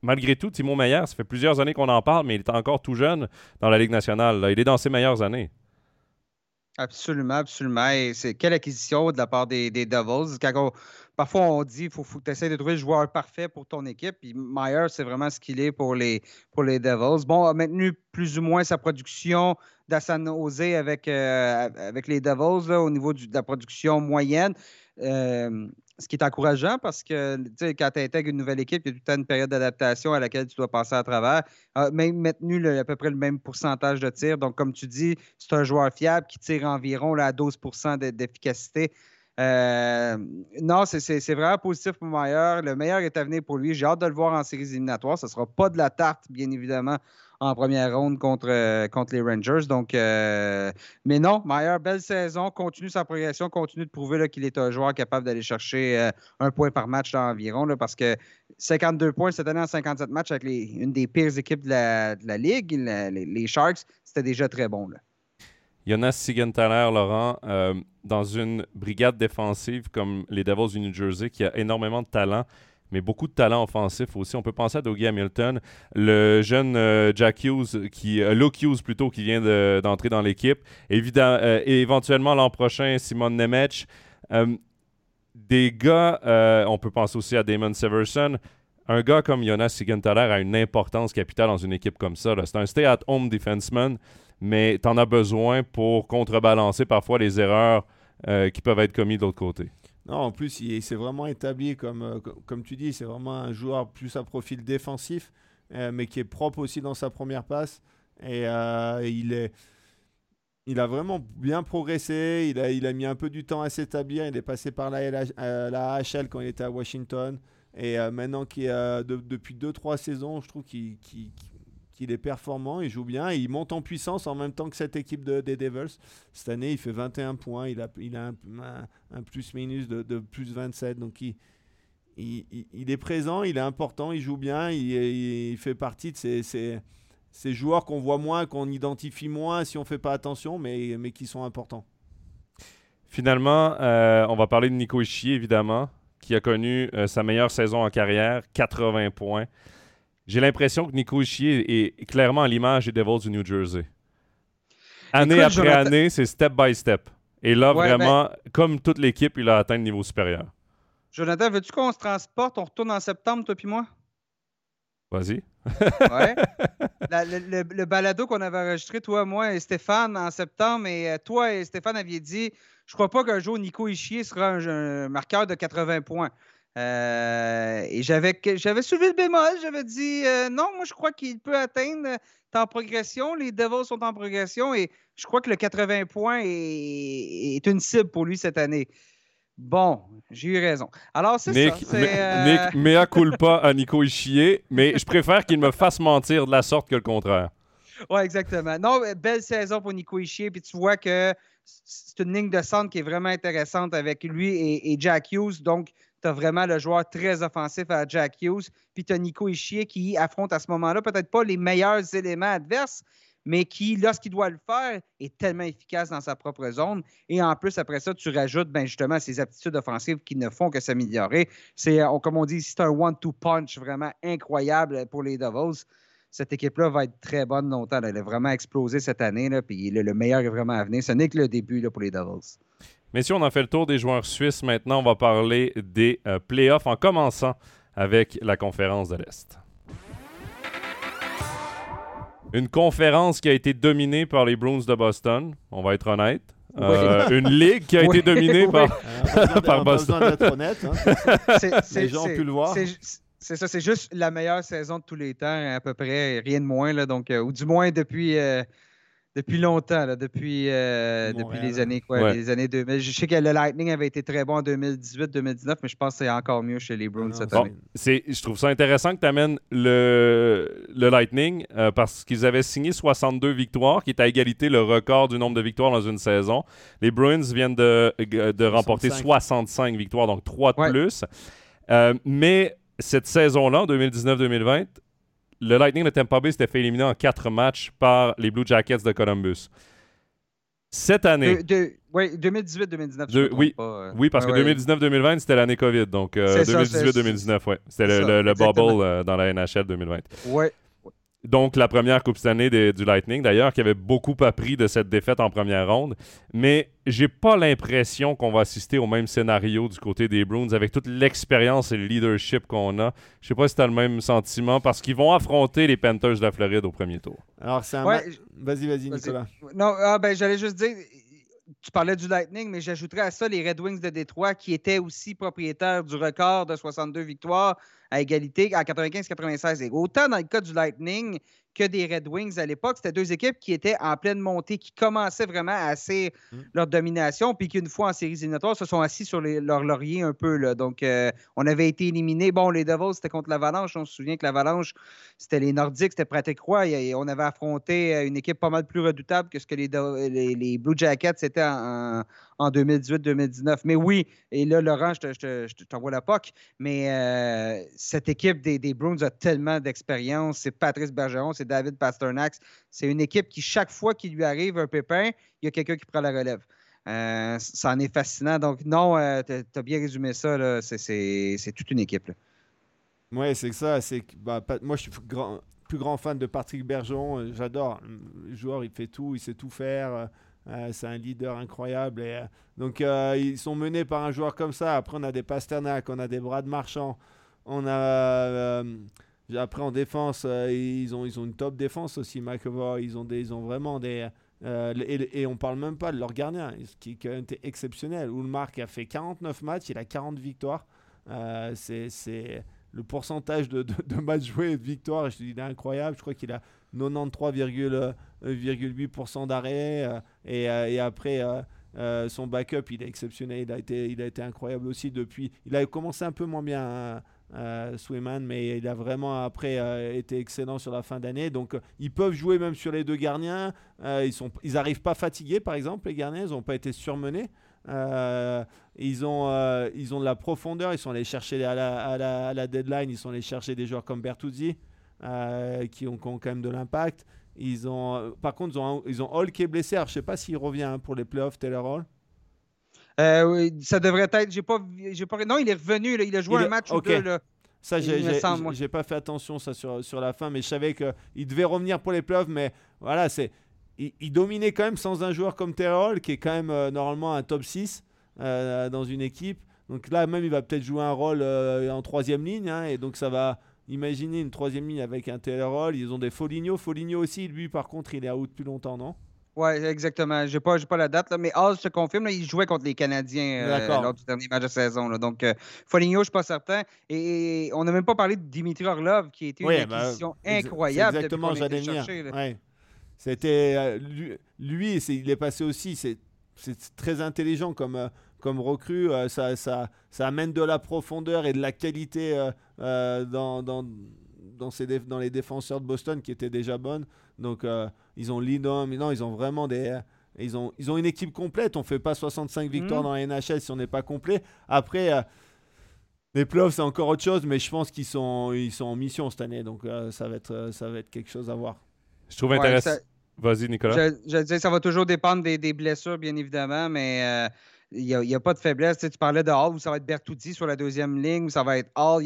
malgré tout, Timo Meyer, ça fait plusieurs années qu'on en parle, mais il est encore tout jeune dans la Ligue nationale. Il est dans ses meilleures années. Absolument, absolument. Et c'est quelle acquisition de la part des, Devils. parfois, on dit qu'il faut, faut, que tu essaies de trouver le joueur parfait pour ton équipe. Puis Meyer, c'est vraiment ce qu'il est pour les, pour les Devils. Bon, a maintenu plus ou moins sa production Osé avec, euh, avec les Devils au niveau de la production moyenne. Euh, ce qui est encourageant parce que quand tu intègres une nouvelle équipe, il y a tout une période d'adaptation à laquelle tu dois passer à travers. A même maintenu à peu près le même pourcentage de tir. Donc, comme tu dis, c'est un joueur fiable qui tire environ là, à 12% d'efficacité. Euh, non, c'est vraiment positif pour Meyer. Le meilleur est à venir pour lui. J'ai hâte de le voir en séries éliminatoires. Ce ne sera pas de la tarte, bien évidemment, en première ronde contre, euh, contre les Rangers. Donc, euh, mais non, Meyer, belle saison, continue sa progression, continue de prouver qu'il est un joueur capable d'aller chercher un point par match environ, parce que 52 points cette année en 57 matchs avec une des pires équipes de la, Ligue, les, Sharks, c'était déjà très bon. Là. Jonas Sigenthaler, Laurent, euh, dans une brigade défensive comme les Devils du New Jersey, qui a énormément de talent, mais beaucoup de talent offensif aussi. On peut penser à Dougie Hamilton, le jeune euh, Jack Hughes, qui, euh, Luke Hughes plutôt, qui vient d'entrer dans l'équipe. Évidemment, et éventuellement l'an prochain, Simon Nemec. des gars, on peut penser aussi à Damon Severson. Un gars comme Jonas Sigenthaler a une importance capitale dans une équipe comme ça. C'est un stay-at-home defenseman mais tu en as besoin pour contrebalancer parfois les erreurs euh, qui peuvent être commises de l'autre côté. Non, en plus, il s'est vraiment établi, comme, euh, comme tu dis, c'est vraiment un joueur plus à profil défensif, euh, mais qui est propre aussi dans sa première passe. Et il, est, il a vraiment bien progressé, il a, il a mis un peu du temps à s'établir, il est passé par la, AHL quand il était à Washington. Et maintenant, qui depuis 2-3 saisons, je trouve qu'il il est performant, il joue bien, il monte en puissance en même temps que cette équipe de, des Devils. Cette année, il fait 21 points, il a, un, plus-minus de, plus 27, donc il, est présent, il est important, il joue bien, il, fait partie de ces, joueurs qu'on voit moins, qu'on identifie moins si on ne fait pas attention, mais, qui sont importants. Finalement, euh, on va parler de Nico Ischier, évidemment, qui a connu euh, sa meilleure saison en carrière, 80 points. J'ai l'impression que Nico Ischier est clairement à l'image des Devils du New Jersey. Année après année, c'est step by step. Et là, vraiment, ben- comme toute l'équipe, il a atteint le niveau supérieur. Jonathan, veux-tu qu'on se transporte? On retourne en septembre, toi puis moi? Vas-y. ouais. le, balado qu'on avait enregistré, toi, moi et Stéphane, en septembre, et euh, toi et Stéphane aviez dit Je crois pas qu'un jour Nico Ischier sera un marqueur de 80 points. Euh, et j'avais, j'avais soulevé le bémol, j'avais dit euh, non, moi je crois qu'il peut atteindre en progression. Les Devils sont en progression et je crois que le 80 points est, une cible pour lui cette année. Bon, j'ai eu raison. Alors, c'est ça. Nick, Nick, mea culpa à Nico Ischier, mais je préfère qu'il me fasse mentir de la sorte que le contraire. Oui, exactement. Non, belle saison pour Nico Ischier, puis tu vois que c'est une ligne de centre qui est vraiment intéressante avec lui et, et Jack Hughes. Donc, tu as vraiment le joueur très offensif à Jack Hughes. Puis tu as Nico Ischier qui affronte à ce moment-là peut-être pas les meilleurs éléments adverses, mais qui, lorsqu'il doit le faire, est tellement efficace dans sa propre zone. Et en plus, après ça, tu rajoutes ben, justement ses aptitudes offensives qui ne font que s'améliorer. C'est, euh, comme on dit, c'est un one-two punch vraiment incroyable pour les Devils. Cette équipe-là va être très bonne longtemps. Elle a vraiment explosé cette année. Puis le, meilleur est vraiment à venir. Ce n'est que le début là, pour les Devils. Messieurs, on a fait le tour des joueurs suisses. Maintenant, on va parler des euh, playoffs en commençant avec la conférence de l'Est. Une conférence qui a été dominée par les Bruins de Boston, on va être honnête. Euh, une ligue qui a été dominée par, par Boston. Honnête, hein. les gens ont pu le voir. C'est ça, c'est juste la meilleure saison de tous les temps, à peu près, rien de moins. Là, donc, euh, ou du moins depuis, depuis longtemps, là, depuis, euh, depuis les années, quoi, les années 2000. Je sais que le Lightning avait été très bon en 2018-2019, mais je pense que c'est encore mieux chez les Bruins cette année. Je trouve ça intéressant que tu amènes le, le Lightning euh, parce qu'ils avaient signé 62 victoires, qui est à égalité le record du nombre de victoires dans une saison. Les Bruins viennent de, de remporter 65 victoires, donc 3 de plus. Euh, mais cette saison-là, 2019-2020, le Lightning de Tampa Bay s'était fait éliminer en quatre matchs par les Blue Jackets de Columbus. Cette année. oui, 2018-2019. Oui, euh, oui, parce que 2019-2020, c'était l'année COVID. Donc, 2018-2019, euh, ouais. C'était le, le, bubble euh, dans la NHL 2020. Oui. Donc, la première Coupe cette année du Lightning, d'ailleurs, qui avait beaucoup appris de cette défaite en première ronde. Mais j'ai pas l'impression qu'on va assister au même scénario du côté des Bruins avec toute l'expérience et le leadership qu'on a. Je sais pas si tu as le même sentiment parce qu'ils vont affronter les Panthers de la Floride au premier tour. Alors, c'est un. Vas-y, vas-y, Nicolas. Non, ah, ben, j'allais juste dire tu parlais du Lightning, mais j'ajouterais à ça les Red Wings de Détroit qui étaient aussi propriétaires du record de 62 victoires à égalité en 95-96. Autant dans le cas du Lightning que des Red Wings à l'époque. C'était deux équipes qui étaient en pleine montée, qui commençaient vraiment à asser mm. leur domination, puis qu'une fois en séries éliminatoires, se sont assis sur leur laurier un peu. Là. Donc, euh, on avait été éliminés. Bon, les Devils, c'était contre l'Avalanche. On se souvient que l'Avalanche, c'était les Nordiques, c'était pratique Croix. Et on avait affronté euh, une équipe pas mal plus redoutable que ce que les, les, Blue Jackets étaient en, en 2018-2019. Mais oui, et là, Laurent, je t'envoie la POC, mais euh, cette équipe des, des Bruins a tellement d'expérience. C'est Patrice Bergeron, c'est David Pasternak. C'est une équipe qui, chaque fois qu'il lui arrive un pépin, il y a quelqu'un qui prend la relève. Euh, ça en est fascinant. Donc, non, euh, tu as bien résumé ça. C'est toute une équipe. Oui, c'est ça. Bah, moi, je suis grand, plus grand fan de Patrick Bergeron. J'adore. Le joueur, il fait tout, il sait tout faire. Euh, c'est un leader incroyable. Et, euh, donc, euh, ils sont menés par un joueur comme ça. Après, on a des Pasternak, on a des Brad Marchand. On a. après, en défense, ils, ont, ils ont une top défense aussi, McAvoy. Ils ont, des, ils ont vraiment des. et, et, on parle même pas de leur gardien, qui, qui a été exceptionnel. Ulmark a fait 49 matchs, il a 40 victoires. c'est le pourcentage de, de, matchs joués et de victoires, je il est incroyable. Je crois qu'il a 93,8% d'arrêt. Euh, et, euh, et, après, euh, son backup, il est exceptionnel. Il a été, il a été incroyable aussi depuis. Il a commencé un peu moins bien. Hein, mais il a vraiment après été excellent sur la fin d'année. Donc ils peuvent jouer même sur les deux gardiens. ils sont, ils arrivent pas fatigués par exemple les gardiens, ils n'ont pas été surmenés. ils, ont, ils ont de la profondeur, ils sont allés chercher à la, à, la, à la, deadline, ils sont allés chercher des joueurs comme Bertuzzi qui ont, qui, ont, quand même de l'impact. Ils ont, euh, par contre, ils ont, ils ont Hall qui est blessé. Alors, je ne sais pas s'il revient hein, pour les playoffs, Taylor Hall. Euh, oui, ça devrait être. J'ai pas, j'ai pas, non, il est revenu. Là, il a joué un match ou deux. Là. Ça, j'ai pas fait attention ça sur, sur la fin, mais je savais qu'il devait revenir pour les playoffs. Mais voilà, c'est il, dominait quand même sans un joueur comme Hall, qui est quand même euh, normalement un top 6 dans une équipe. Donc là, même, il va peut-être jouer un rôle en troisième ligne. Hein, et donc, ça va, Imaginez une troisième ligne avec un Hall. Ils ont des Foligno. Foligno aussi, lui, par contre, il est out depuis longtemps, non? Oui, exactement. Je n'ai pas, pas la date, là, mais Hall se confirme. il jouait contre les Canadiens euh, lors du dernier match de saison. Donc, euh, Foligno, je ne suis pas certain. Et, on n'a même pas parlé de Dimitri Orlov, qui était une bah, acquisition incroyable. Exactement, j'allais venir. C'était euh, lui, il est passé aussi. C'est très intelligent comme comme recrue, euh, ça, ça, ça, amène de la profondeur et de la qualité euh, euh, dans, dans, dans, ces dans, les défenseurs de Boston qui étaient déjà bonnes. Donc ils ont Lindom, non, ils ont vraiment des... Ils ont, ils ont une équipe complète. On fait pas 65 victoires mmh. dans la NHL si on n'est pas complet. Après, les playoffs, c'est encore autre chose, mais je pense qu'ils sont, ils sont en mission cette année. Donc ça, va être, ça va être quelque chose à voir. Je trouve intéressant. Vas-y, Nicolas. Je, je disais, ça va toujours dépendre des, des blessures, bien évidemment, mais il n'y a, pas de faiblesse. Tu, parlais de Hall, où ça va être Bertuzzi sur la deuxième ligne, où ça va être Hall.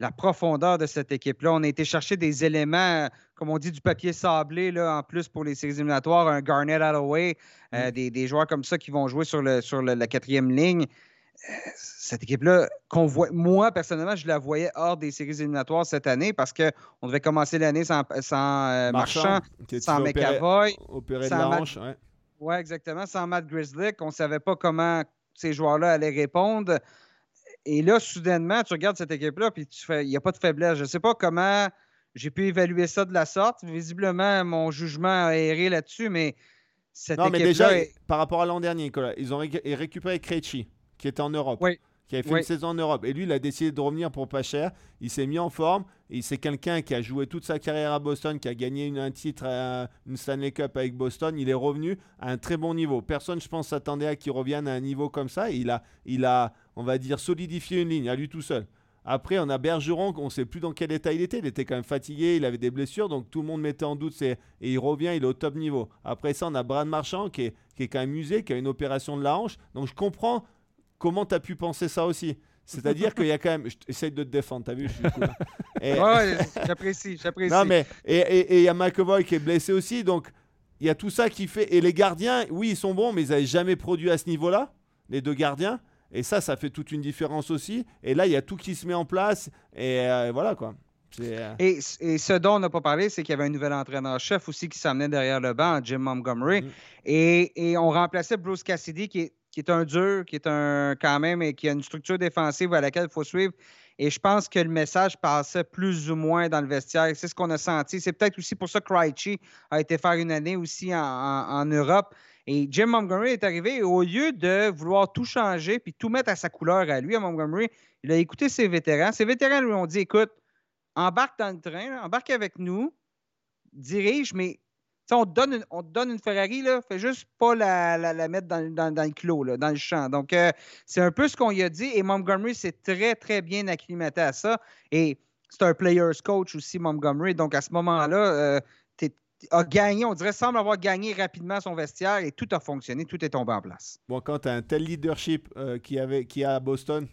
la profondeur de cette équipe-là. On a été chercher des éléments, comme on dit, du papier sablé, là, en plus pour les séries éliminatoires, un Garnett Holloway, euh, mm. des, joueurs comme ça qui vont jouer sur, le, sur la quatrième ligne. Euh, cette équipe-là, qu'on voit, moi, personnellement, je la voyais hors des séries éliminatoires cette année parce qu'on devait commencer l'année sans, sans euh, Marchand, sans McAvoy, sans, oui, exactement. Sans Matt Grizzly, on ne savait pas comment ces joueurs-là allaient répondre. Et là, soudainement, tu regardes cette équipe-là, puis tu fais, il n'y a pas de faiblesse. Je ne sais pas comment j'ai pu évaluer ça de la sorte. Visiblement, mon jugement a erré là-dessus, mais cette Non, mais déjà, par rapport à l'an dernier, Nicolas, ils ont récupéré Krejci, qui était en Europe. Oui qui avait fait une saison en Europe. Et lui, il a décidé de revenir pour pas cher. Il s'est mis en forme. Et c'est quelqu'un qui a joué toute sa carrière à Boston, qui a gagné une, un titre, une Stanley Cup avec Boston. Il est revenu à un très bon niveau. Personne, je pense, s'attendait à qu'il revienne à un niveau comme ça. il a, il a, on va dire, solidifié une ligne à lui tout seul. Après, on a Bergeron, on ne sait plus dans quel état il était. Il était quand même fatigué, il avait des blessures, donc tout le monde mettait en doute. Et il revient, il est au top niveau. Après ça, on a Brad Marchand qui est, qui est quand même usé, qui a une opération de la hanche. Donc je comprends comment tu as pu penser ça aussi? C'est-à-dire qu'il y a quand même. J'essaie de te défendre, t'as vu, je suis cool. ouais, j'apprécie, j'apprécie. Non, mais. Et il y a McAvoy qui est blessé aussi, donc il y a tout ça qui fait. Et les gardiens, oui, ils sont bons, mais ils n'avaient jamais produit à ce niveau-là, les deux gardiens. Et ça, ça fait toute une différence aussi. Et là, il y a tout qui se met en place. Et euh, voilà, quoi. Euh, et, ce dont on n'a pas parlé, c'est qu'il y avait un nouvel entraîneur-chef aussi qui s'amenait derrière le banc, Jim Montgomery. Mm. Et, on remplaçait Bruce Cassidy, qui est, un dur, qui est un quand même, et qui a une structure défensive à laquelle il faut suivre. Et je pense que le message passait plus ou moins dans le vestiaire. C'est ce qu'on a senti. C'est peut-être aussi pour ça que Krejci a été faire une année aussi en, Europe. Et Jim Montgomery est arrivé et au lieu de vouloir tout changer puis tout mettre à sa couleur à lui, à Montgomery, il a écouté ses vétérans. Ses vétérans lui ont dit écoute, embarque dans le train, embarque avec nous, dirige, mais on te, donne une, on donne une Ferrari, là, fais juste pas la, mettre dans, le clos, dans le champ. Donc, euh, c'est un peu ce qu'on y a dit. Et Montgomery s'est très, très bien acclimaté à ça. Et c'est un player's coach aussi, Montgomery. Donc, à ce moment-là, euh, a gagné, on dirait, semble avoir gagné rapidement son vestiaire et tout a fonctionné, tout est tombé en place. Bon, quand tu as un tel leadership euh, qui, avait, qui a à Boston,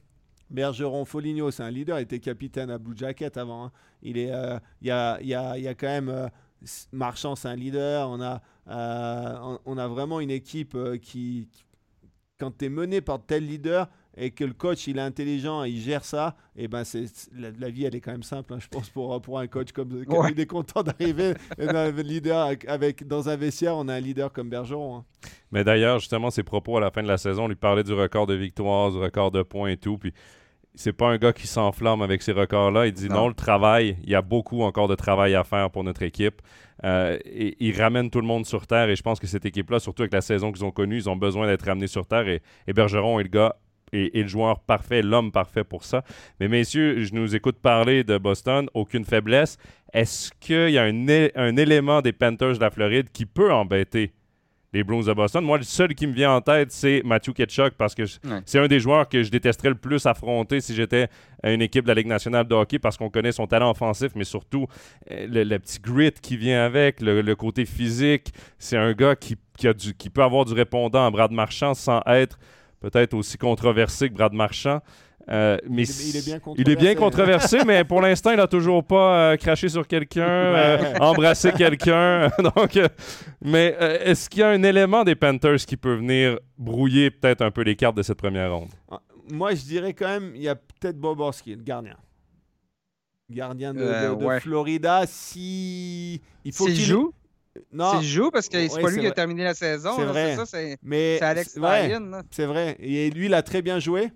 Bergeron Foligno, c'est un leader, il était capitaine à Blue Jacket avant. Hein. Il, est, il, y a, y a, y a quand même Marchand, c'est un leader. On a, euh, on a vraiment une équipe euh, qui, quand tu es mené par tel leader et que le coach il est intelligent et il gère ça, et eh ben c'est la, vie elle est quand même simple, hein, je pense pour, pour un coach comme, comme il est content d'arriver leader avec dans un vestiaire, on a un leader comme Bergeron. Hein. Mais d'ailleurs justement ses propos à la fin de la saison, lui parlait du record de victoires, du record de points et tout, puis c'est pas un gars qui s'enflamme avec ces records-là. Il dit non. le travail, il y a beaucoup encore de travail à faire pour notre équipe. Euh, et, il ramène tout le monde sur terre et je pense que cette équipe-là, surtout avec la saison qu'ils ont connue, ils ont besoin d'être ramenés sur terre et, Bergeron est le gars et, le joueur parfait, l'homme parfait pour ça. Mais messieurs, je nous écoute parler de Boston, aucune faiblesse. Est-ce qu'il y a un, un élément des Panthers de la Floride qui peut embêter les Bruins de Boston. Moi, le seul qui me vient en tête, c'est Matthew Ketchuk parce que c'est un des joueurs que je détesterais le plus affronter si j'étais une équipe de la Ligue nationale de hockey parce qu'on connaît son talent offensif, mais surtout euh, le, petit grit qui vient avec, le, côté physique. C'est un gars qui, a du, qui peut avoir du répondant à Brad Marchand sans être peut-être aussi controversé que Brad Marchand. Euh, mais il, est, bien controversé, mais pour l'instant, il n'a toujours pas euh, craché sur quelqu'un, euh, embrassé quelqu'un. Donc, mais est-ce qu'il y a un élément des Panthers qui peut venir brouiller peut-être un peu les cartes de cette première ronde? Ah, Moi, je dirais quand même, il y a peut-être Boborski, le gardien. Gardien de, Florida, si il faut qu'il joue? Non. S'il joue, parce que c'est pas lui qui a terminé la saison. C'est vrai. C'est Alex Ryan. C'est vrai. Et lui, il a très bien joué.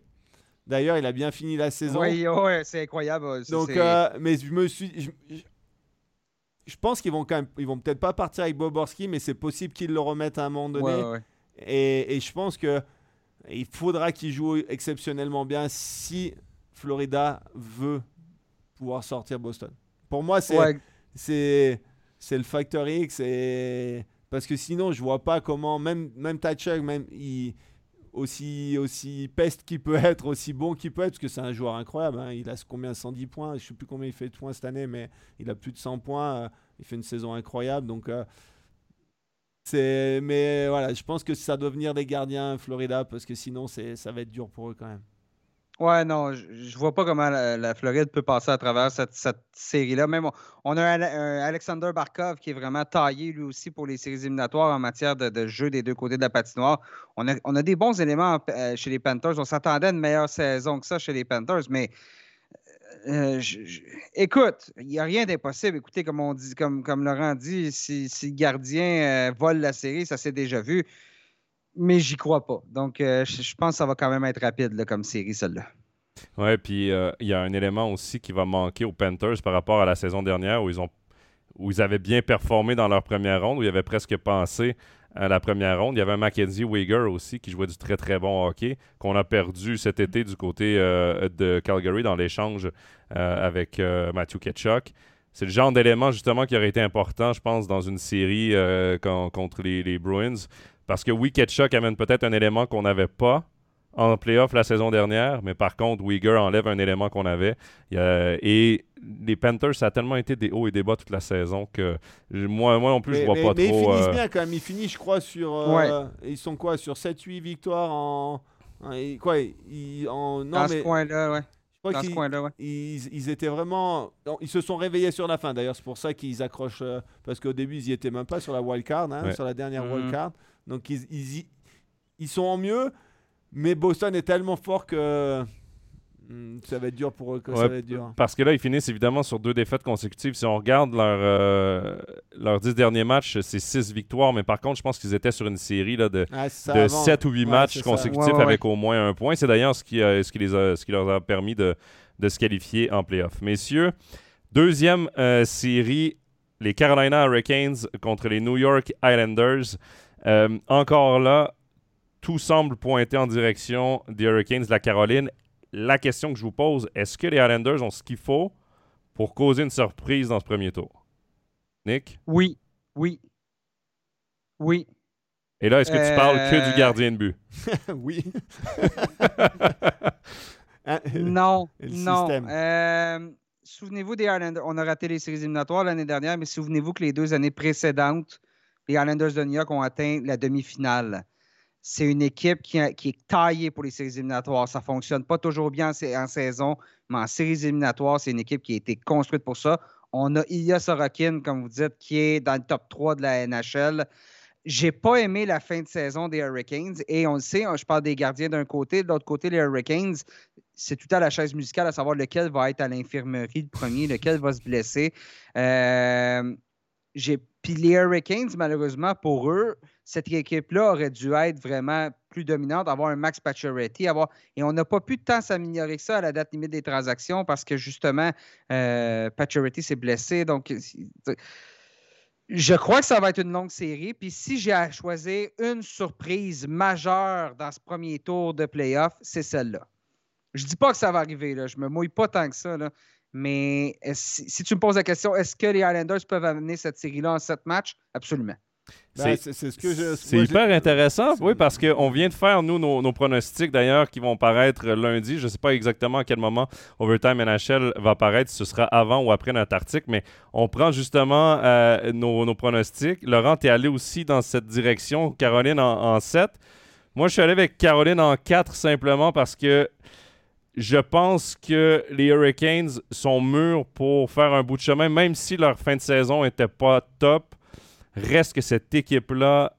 D'ailleurs, il a bien fini la saison. Oui, ouais, c'est incroyable. Donc, euh, mais je me suis. Je, pense qu'ils vont quand même. Ils vont peut-être pas partir avec Boborski, mais c'est possible qu'ils le remettent à un moment donné. Et, et, je pense que il faudra qu'il joue exceptionnellement bien si Florida veut pouvoir sortir Boston. Pour moi, c'est c'est c'est le facteur X. Et... Parce que sinon, je vois pas comment, même, même Tatchuk, même il aussi, aussi peste qu'il peut être, aussi bon qu'il peut être, parce que c'est un joueur incroyable. Hein. Il a combien 110 points Je ne sais plus combien il fait de points cette année, mais il a plus de 100 points. Euh, il fait une saison incroyable. Donc, euh, mais voilà, je pense que ça doit venir des gardiens Florida, parce que sinon, ça va être dur pour eux quand même. Ouais, non, je, ne vois pas comment la, Floride peut passer à travers cette, série-là. Même on, a un, Alexander Barkov qui est vraiment taillé lui aussi pour les séries éliminatoires en matière de, jeu des deux côtés de la patinoire. On a, on a des bons éléments euh, chez les Panthers. On s'attendait à une meilleure saison que ça chez les Panthers, mais euh, écoute, il n'y a rien d'impossible. Écoutez, comme on dit, comme, comme Laurent dit, si, si le gardien euh, vole la série, ça s'est déjà vu mais j'y crois pas. Donc, euh, je pense que ça va quand même être rapide comme série, celle-là. Ouais, puis euh, il y a un élément aussi qui va manquer aux Panthers par rapport à la saison dernière où ils ont où ils avaient bien performé dans leur première ronde, où ils avaient presque pensé à la première ronde. Il y avait un Mackenzie Wigger aussi qui jouait du très très bon hockey, qu'on a perdu cet été du côté euh, de Calgary dans l'échange avec Matthew Ketchuk. C'est le genre d'élément justement qui aurait été important, je pense, dans une série contre les Bruins. Parce que oui, Ketchuk amène peut-être un élément qu'on n'avait pas en playoff la saison dernière, mais par contre, Uyghur enlève un élément qu'on avait. et les Panthers, ça a tellement été des hauts et des bas toute la saison que moi, moi non plus, je vois pas trop. Mais ils finissent euh, bien quand même. Ils finissent, je crois, sur. Euh, ils sont quoi Sur 7-8 victoires en. quoi en, non, Dans ce coin-là, ouais. Dans ce coin-là, ouais. Ils, étaient vraiment. Ils se sont réveillés sur la fin. D'ailleurs, c'est pour ça qu'ils accrochent. Euh, parce qu'au début, ils n'y étaient même pas sur la wild card, hein, sur la dernière wild mhm. card. Donc ils, ils, sont en mieux, mais Boston est tellement fort que Hmm, ça va être dur pour eux. Ouais, ça va être dur. Parce que là, ils finissent évidemment sur deux défaites consécutives. Si on regarde leur, euh, leurs dix derniers matchs, c'est six victoires. Mais par contre, je pense qu'ils étaient sur une série là, de, Ah, de. 7 ou 8 Ouais, matchs consécutifs Ouais, ouais, avec au moins un point. C'est d'ailleurs ce qui, a- ce, qui les a- ce qui leur a permis de, de se qualifier en playoff. Messieurs, deuxième euh, série, les Carolina Hurricanes contre les New York Islanders. Euh, encore là, tout semble pointer en direction des Hurricanes de la Caroline. La question que je vous pose, est-ce que les Islanders ont ce qu'il faut pour causer une surprise dans ce premier tour? Nick? Oui, oui, oui. Et là, est-ce que tu parles que Euh, du gardien de but? oui. Hein, Non, non. Euh, souvenez-vous des Islanders. On a raté les séries éliminatoires l'année dernière, mais souvenez-vous que les deux années précédentes, les Islanders de New York ont atteint la demi-finale. C'est une équipe qui, est taillée pour les séries éliminatoires. Ça ne fonctionne pas toujours bien en saison, mais en séries éliminatoires, c'est une équipe qui a été construite pour ça. On a Ilya Sorokin, comme vous dites, qui est dans le top 3 de la NHL. J'ai pas aimé la fin de saison des Hurricanes et on le sait, hein, je parle des gardiens d'un côté, de l'autre côté, les Hurricanes, c'est tout à la chaise musicale à savoir lequel va être à l'infirmerie le premier, lequel va se blesser. Euh, j'ai- Puis les Hurricanes, malheureusement pour eux, cette équipe-là aurait dû être vraiment plus dominante, avoir un Max Pacioretty, avoir... et on n'a pas pu tant s'améliorer que ça à la date limite des transactions parce que justement, euh, s'est blessé. Donc, je crois que ça va être une longue série. Puis si j'ai à choisir une surprise majeure dans ce premier tour de playoff, c'est celle-là. Je dis pas que ça va arriver, là. je me mouille pas tant que ça, là. Mais est-ce- si, si tu me poses la question, est-ce que les Islanders peuvent amener cette série-là en sept matchs? Absolument. Ben, C'est- ce hyper intéressant, oui, parce qu'on vient de faire, nous, nos, nos pronostics d'ailleurs qui vont paraître lundi. Je ne sais pas exactement à quel moment Overtime NHL va paraître, si ce sera avant ou après notre article, mais on prend justement euh, nos, nos pronostics. Laurent, tu es allé aussi dans cette direction, Caroline en, en 7. Moi, je suis allé avec Caroline en 4 simplement parce que je pense que les Hurricanes sont mûrs pour faire un bout de chemin, même si leur fin de saison n'était pas top. Reste que cette équipe-là,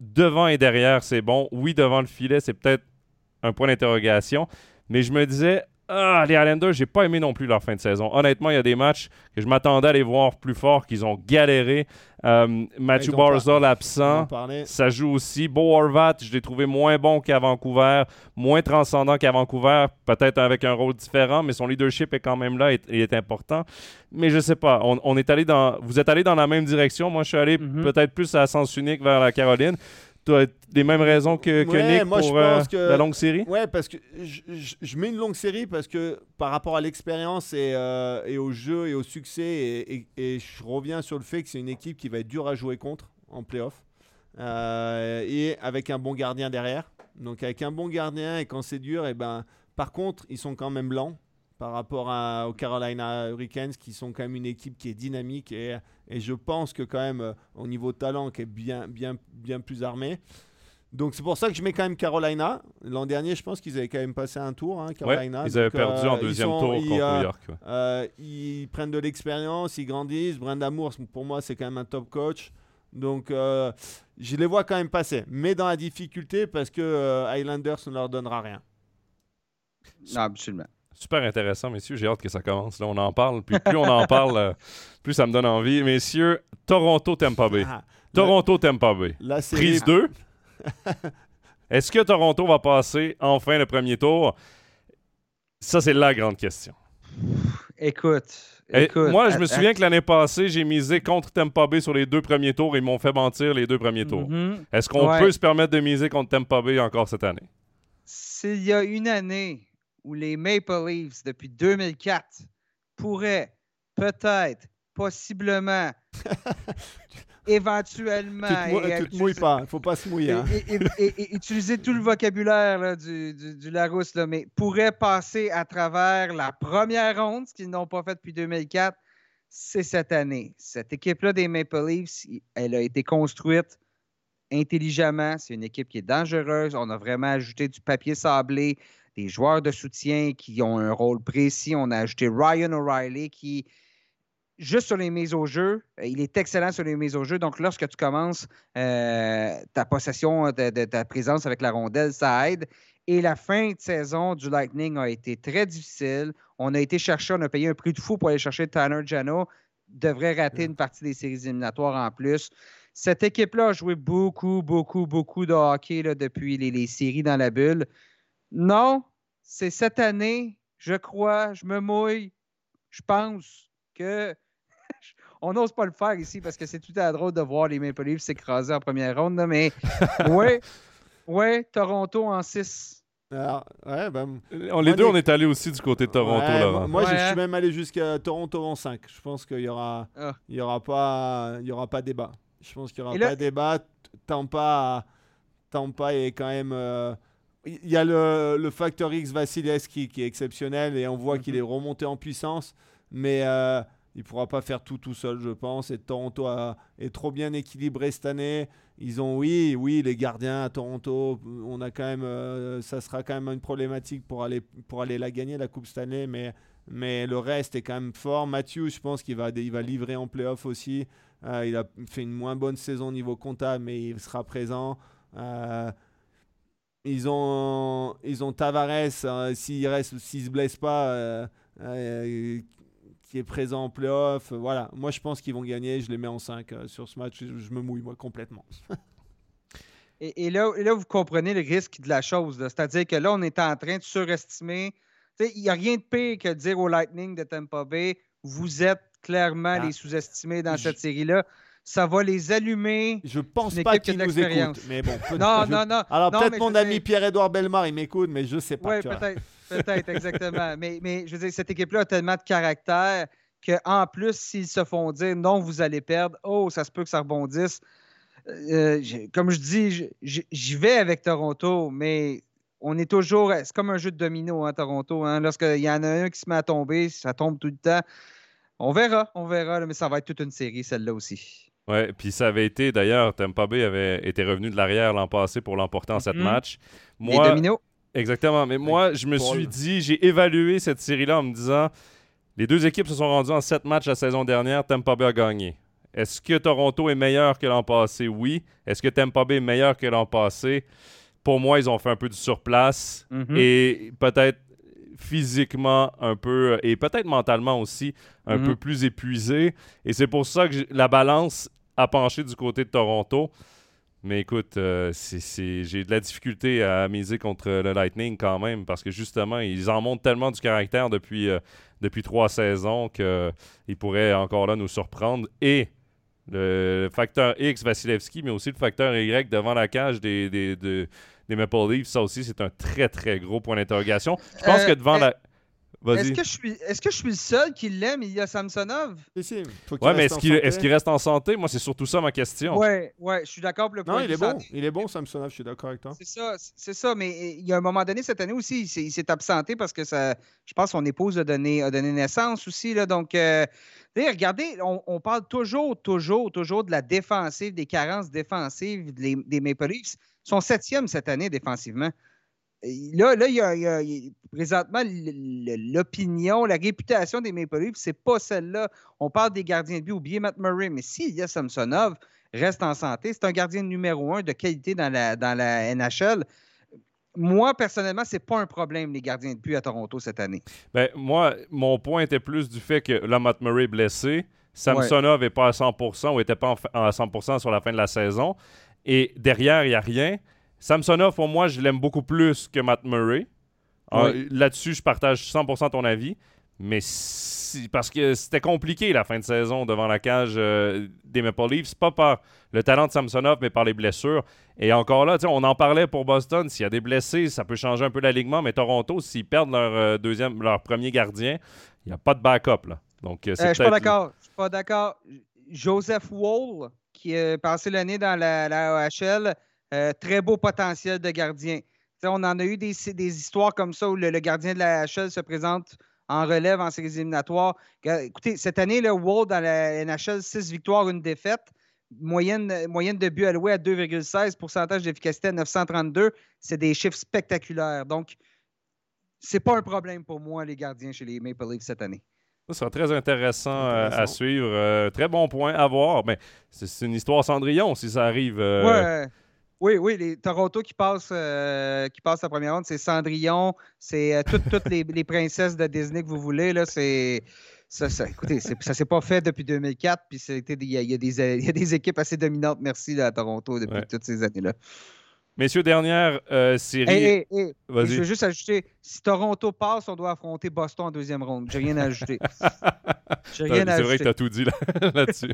devant et derrière, c'est bon. Oui, devant le filet, c'est peut-être un point d'interrogation. Mais je me disais, ah, les Islanders, j'ai pas aimé non plus leur fin de saison. Honnêtement, il y a des matchs que je m'attendais à les voir plus forts, qu'ils ont galéré. Euh, Matthew Barzal absent. Ça joue aussi. Beau Horvat, je l'ai trouvé moins bon qu'à Vancouver, moins transcendant qu'à Vancouver, peut-être avec un rôle différent, mais son leadership est quand même là et et est important. Mais je sais pas, on, on est allé dans, vous êtes allé dans la même direction. Moi, je suis allé Mhm. peut-être plus à sens unique vers la Caroline. As les mêmes raisons que, que Ouais, Nick moi, je pour euh, que- la longue série? Ouais, parce que je, je- je mets une longue série parce que par rapport à l'expérience et, euh, et au jeu et au succès, et, et- et je reviens sur le fait que c'est une équipe qui va être dure à jouer contre en playoff. Euh, et avec un bon gardien derrière. Donc avec un bon gardien et quand c'est dur, et ben, par contre, ils sont quand même lents par rapport à, aux Carolina Hurricanes qui sont quand même une équipe qui est dynamique et, et je pense que quand même euh, au niveau talent qui est bien, bien, bien plus armé. Donc c'est pour ça que je mets quand même Carolina. L'an dernier, je pense qu'ils avaient quand même passé un tour, hein, Ouais, Carolina. ils avaient Donc, perdu euh, en ils deuxième sont- tour ils, contre euh, New York. ouais. euh, ils prennent de l'expérience, ils grandissent. Brendamour, pour moi, c'est quand même un top coach. Donc, euh, je les vois quand même passer. Mais dans la difficulté, parce que euh, Highlanders ne leur donnera rien. Non, absolument. Super intéressant, messieurs. J'ai hâte que ça commence. Là, on en parle. Puis plus on en parle, euh, plus ça me donne envie. Messieurs, Toronto Tampa Bay. Ah, Toronto Tampa Bay. la série, Prise 2. Est-ce que Toronto va passer enfin le premier tour? Ça, c'est la grande question. Écoute. Et écoute, moi, je me souviens que l'année passée, j'ai misé contre Tampa Bay sur les deux premiers tours. Ils m'ont fait mentir les deux premiers tours. Mhm. Est-ce qu'on Ouais. peut se permettre de miser contre Tampa Bay encore cette année? S'il y a une année où les Maple Leafs, depuis 2004, pourraient peut-être, possiblement, éventuellement. Il ne faut pas se mouiller. hein. et, et- et- et utiliser tout le vocabulaire là, du, du, du Larousse, là, mais pourraient passer à travers la première ronde, ce qu'ils n'ont pas fait depuis 2004, c'est cette année. Cette équipe-là des Maple Leafs, elle a été construite intelligemment. C'est une équipe qui est dangereuse. On a vraiment ajouté du papier sablé, des joueurs de soutien qui ont un rôle précis. On a ajouté Ryan O'Reilly qui, juste sur les mises au jeu, euh, il est excellent sur les mises au jeu. Donc, lorsque tu commences euh, ta possession de, ta présence avec la rondelle, ça aide. Et la fin de saison du Lightning a été très difficile. On a été chercher, on a payé un prix de fou pour aller chercher Tanner Jano. Devrait rater une partie des séries éliminatoires en plus. Cette équipe-là a joué beaucoup, beaucoup, beaucoup de hockey là, depuis les séries dans la bulle. Non, c'est cette année, je crois, je me mouille, je pense que on n'ose pas le faire ici parce que c'est tout à drôle de voir les Maple Leafs s'écraser en première ronde, là, mais ouais, ouais, Toronto en 6. Alors, ouais, ben, On, les deux, on est allés aussi du côté de Toronto, ouais, Laurent. Moi, je suis même allé jusqu'à Toronto en 5. Je pense qu'il y aura, Ah. il y aura pas, il y aura pas débat. Je pense qu'il y aura Et là- pas débat. Tampa, Tampa est quand même. euh, Il y a le, le facteur X Vasilevski qui est exceptionnel et on voit Mhm. qu'il est remonté en puissance, mais euh, il pourra pas faire tout tout seul, je pense. Et Toronto a- est trop bien équilibré cette année. Ils ont, oui, oui, les gardiens à Toronto. On a quand même, euh, ça sera quand même une problématique pour aller pour aller la gagner la Coupe Stanley, mais mais le reste est quand même fort. Matthews, je pense qu'il va, il va livrer en playoff aussi. Euh, il a fait une moins bonne saison au niveau comptable, mais il sera présent. Euh, ils ont, ils ont Tavares, euh, s'il reste, s'il se blesse pas, euh, euh, qui est présent en playoff. Voilà, moi je pense qu'ils vont gagner. Je les mets en 5 sur ce match. Je, je me mouille moi complètement. Et, et là, et là, vous comprenez le risque de la chose. C'est-à-dire que là, on est en train de surestimer. Il n'y a rien de pire que de dire au Lightning de Tampa Bay, vous êtes clairement Ah. les sous-estimés dans Je- cette série-là. Ça va les allumer. Je pense pas qu'ils nous écoutent, mais bon. Non, je- non, non. Alors peut-être mon ami Pierre-Édouard Bellemare, il m'écoute, mais je sais pas. Oui, peut-être. Peut-être, exactement. Mais, mais je veux dire, cette équipe-là a tellement de caractère qu'en plus, s'ils se font dire non, vous allez perdre, oh, ça se peut que ça rebondisse. Euh, comme je dis, j'y vais avec Toronto, mais on est toujours. C'est comme un jeu de domino, hein, Toronto. Hein. Lorsqu'il y en a un qui se met à tomber, ça tombe tout le temps. On verra, on verra, là, mais ça va être toute une série, celle-là aussi. Ouais, puis ça avait été, d'ailleurs, Tampa Bay avait été revenu de l'arrière l'an passé pour l'emporter en sept Mhm. matchs. Les Moi, dominos. Exactement. Mais moi, je me suis dit, j'ai évalué cette série-là en me disant les deux équipes se sont rendues en sept matchs la saison dernière. Tampa Bay a gagné. Est-ce que Toronto est meilleur que l'an passé? Oui. Est-ce que Tampa Bay est meilleur que l'an passé? Pour moi, ils ont fait un peu du surplace Mhm. et peut-être physiquement un peu et peut-être mentalement aussi un Mhm. peu plus épuisé. Et c'est pour ça que la balance a penché du côté de Toronto. Mais écoute, euh, j'ai de la difficulté à miser contre le Lightning quand même parce que justement, ils en montrent tellement du caractère depuis, euh, depuis trois saisons qu'ils pourraient encore là nous surprendre. Et le facteur X, Vasilevski, mais aussi le facteur Y devant la cage des, des, de- des Maple Leafs, ça aussi, c'est un très, très gros point d'interrogation. Je pense Euh, que devant euh, la... Est-ce que, je suis, est-ce que je suis le seul qui l'aime, Ilya Samsonov? Si, si, faut qu'il Ouais, mais est-ce qu'il reste en santé? Moi, c'est surtout ça ma question. Ouais, ouais, je suis d'accord pour le Non, point il est bon. santé. Il est bon, Samsonov, je suis d'accord avec toi. C'est ça, c'est ça, mais euh, il y a un moment donné cette année aussi, il s'est- il s'est absenté parce que ça, je pense que son épouse a donné, a donné naissance aussi. Là, donc, euh, regardez, on, on parle toujours, toujours, toujours de la défensive, des carences défensives des, des Maple Leafs. Ils sont septièmes cette année défensivement. Là, là il y a, il y a- il y a- présentement, l'opinion, la réputation des Maple Leafs, c'est pas celle-là. On parle des gardiens de but, oubliez Matt Murray, mais si Ilya Samsonov reste en santé, c'est un gardien numéro un de qualité dans la, dans la NHL. Moi, personnellement, c'est pas un problème, les gardiens de but à Toronto cette année. Ben, moi, mon point était plus du fait que là, Matt Murray est blessé. Samsonov n'est pas à 100% ou n'était pas en à 100% sur la fin de la saison. Et derrière, il n'y a rien. Samsonov, pour moi, je l'aime beaucoup plus que Matt Murray. Ah, Oui. Là-dessus, je partage 100% ton avis. Mais si- parce que c'était compliqué la fin de saison devant la cage euh, des Maple Leafs, pas par le talent de Samsonov, mais par les blessures. Et encore là, on en parlait pour Boston, s'il y a des blessés, ça peut changer un peu l'alignement, mais Toronto, s'ils perdent leur euh, deuxième, leur premier gardien, il n'y a pas de backup là. Donc, euh, je suis pas d'accord. Je suis pas d'accord. Joseph Wall, qui a passé l'année dans la, la AHL, euh, très beau potentiel de gardien. On en a eu des, des histoires comme ça où le, le gardien de la AHL se présente en relève en séries éliminatoires. Écoutez, cette année, le Wall dans la NHL, 6 victoires, une défaite. Moyenne, moyenne de buts alloués à 2,16, pourcentage d'efficacité à 932. C'est des chiffres spectaculaires. Donc, c'est pas un problème pour moi, les gardiens chez les Maple Leafs cette année. Ça sera très intéressant, euh, à suivre. Euh, très bon point à voir. Mais c'est c'est une histoire Cendrillon si ça arrive. euh, Ouais. Oui, oui, les Toronto qui passent, euh, qui passe la première ronde, c'est Cendrillon, c'est euh, toutes, les, princesses de Disney que vous voulez. Là, c'est, ça, ça, écoutez, ça s'est pas fait depuis 2004, puis il y, y, a des équipes assez dominantes, merci, à Toronto depuis toutes ces années-là. Messieurs, dernière euh, série. Hey, hey, je veux juste ajouter si Toronto passe, on doit affronter Boston en deuxième ronde. J'ai rien à ajouter. J'ai rien à C'est vrai que tu as tout dit là-dessus.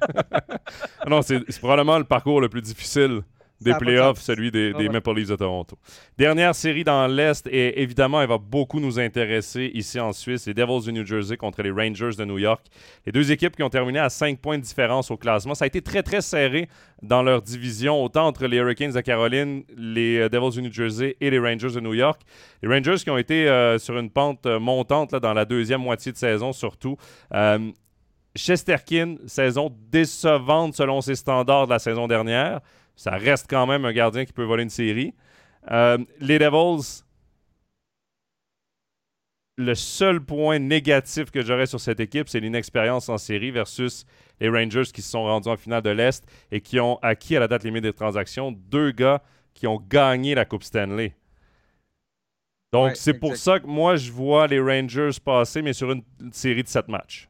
non, c'est probablement le parcours le plus difficile des playoffs, celui des, Maple Leafs de Toronto. Dernière série dans l'Est, et évidemment, elle va beaucoup nous intéresser ici en Suisse, les Devils de New Jersey contre les Rangers de New York. Les deux équipes qui ont terminé à 5 points de différence au classement. Ça a été très, très serré dans leur division, autant entre les Hurricanes de Caroline, les euh, Devils de New Jersey et les Rangers de New York. Les Rangers qui ont été euh, sur une pente euh, montante là, dans la deuxième moitié de saison, surtout. Chesterkin, saison décevante selon ses standards de la saison dernière. Ça reste quand même un gardien qui peut voler une série. Euh, les Devils, le seul point négatif que j'aurais sur cette équipe, c'est l'inexpérience en série versus les Rangers qui se sont rendus en finale de l'Est et qui ont acquis à la date limite des transactions deux gars qui ont gagné la Coupe Stanley. Donc, c'est pour ça que moi, je vois les Rangers passer, mais sur une, série de sept matchs.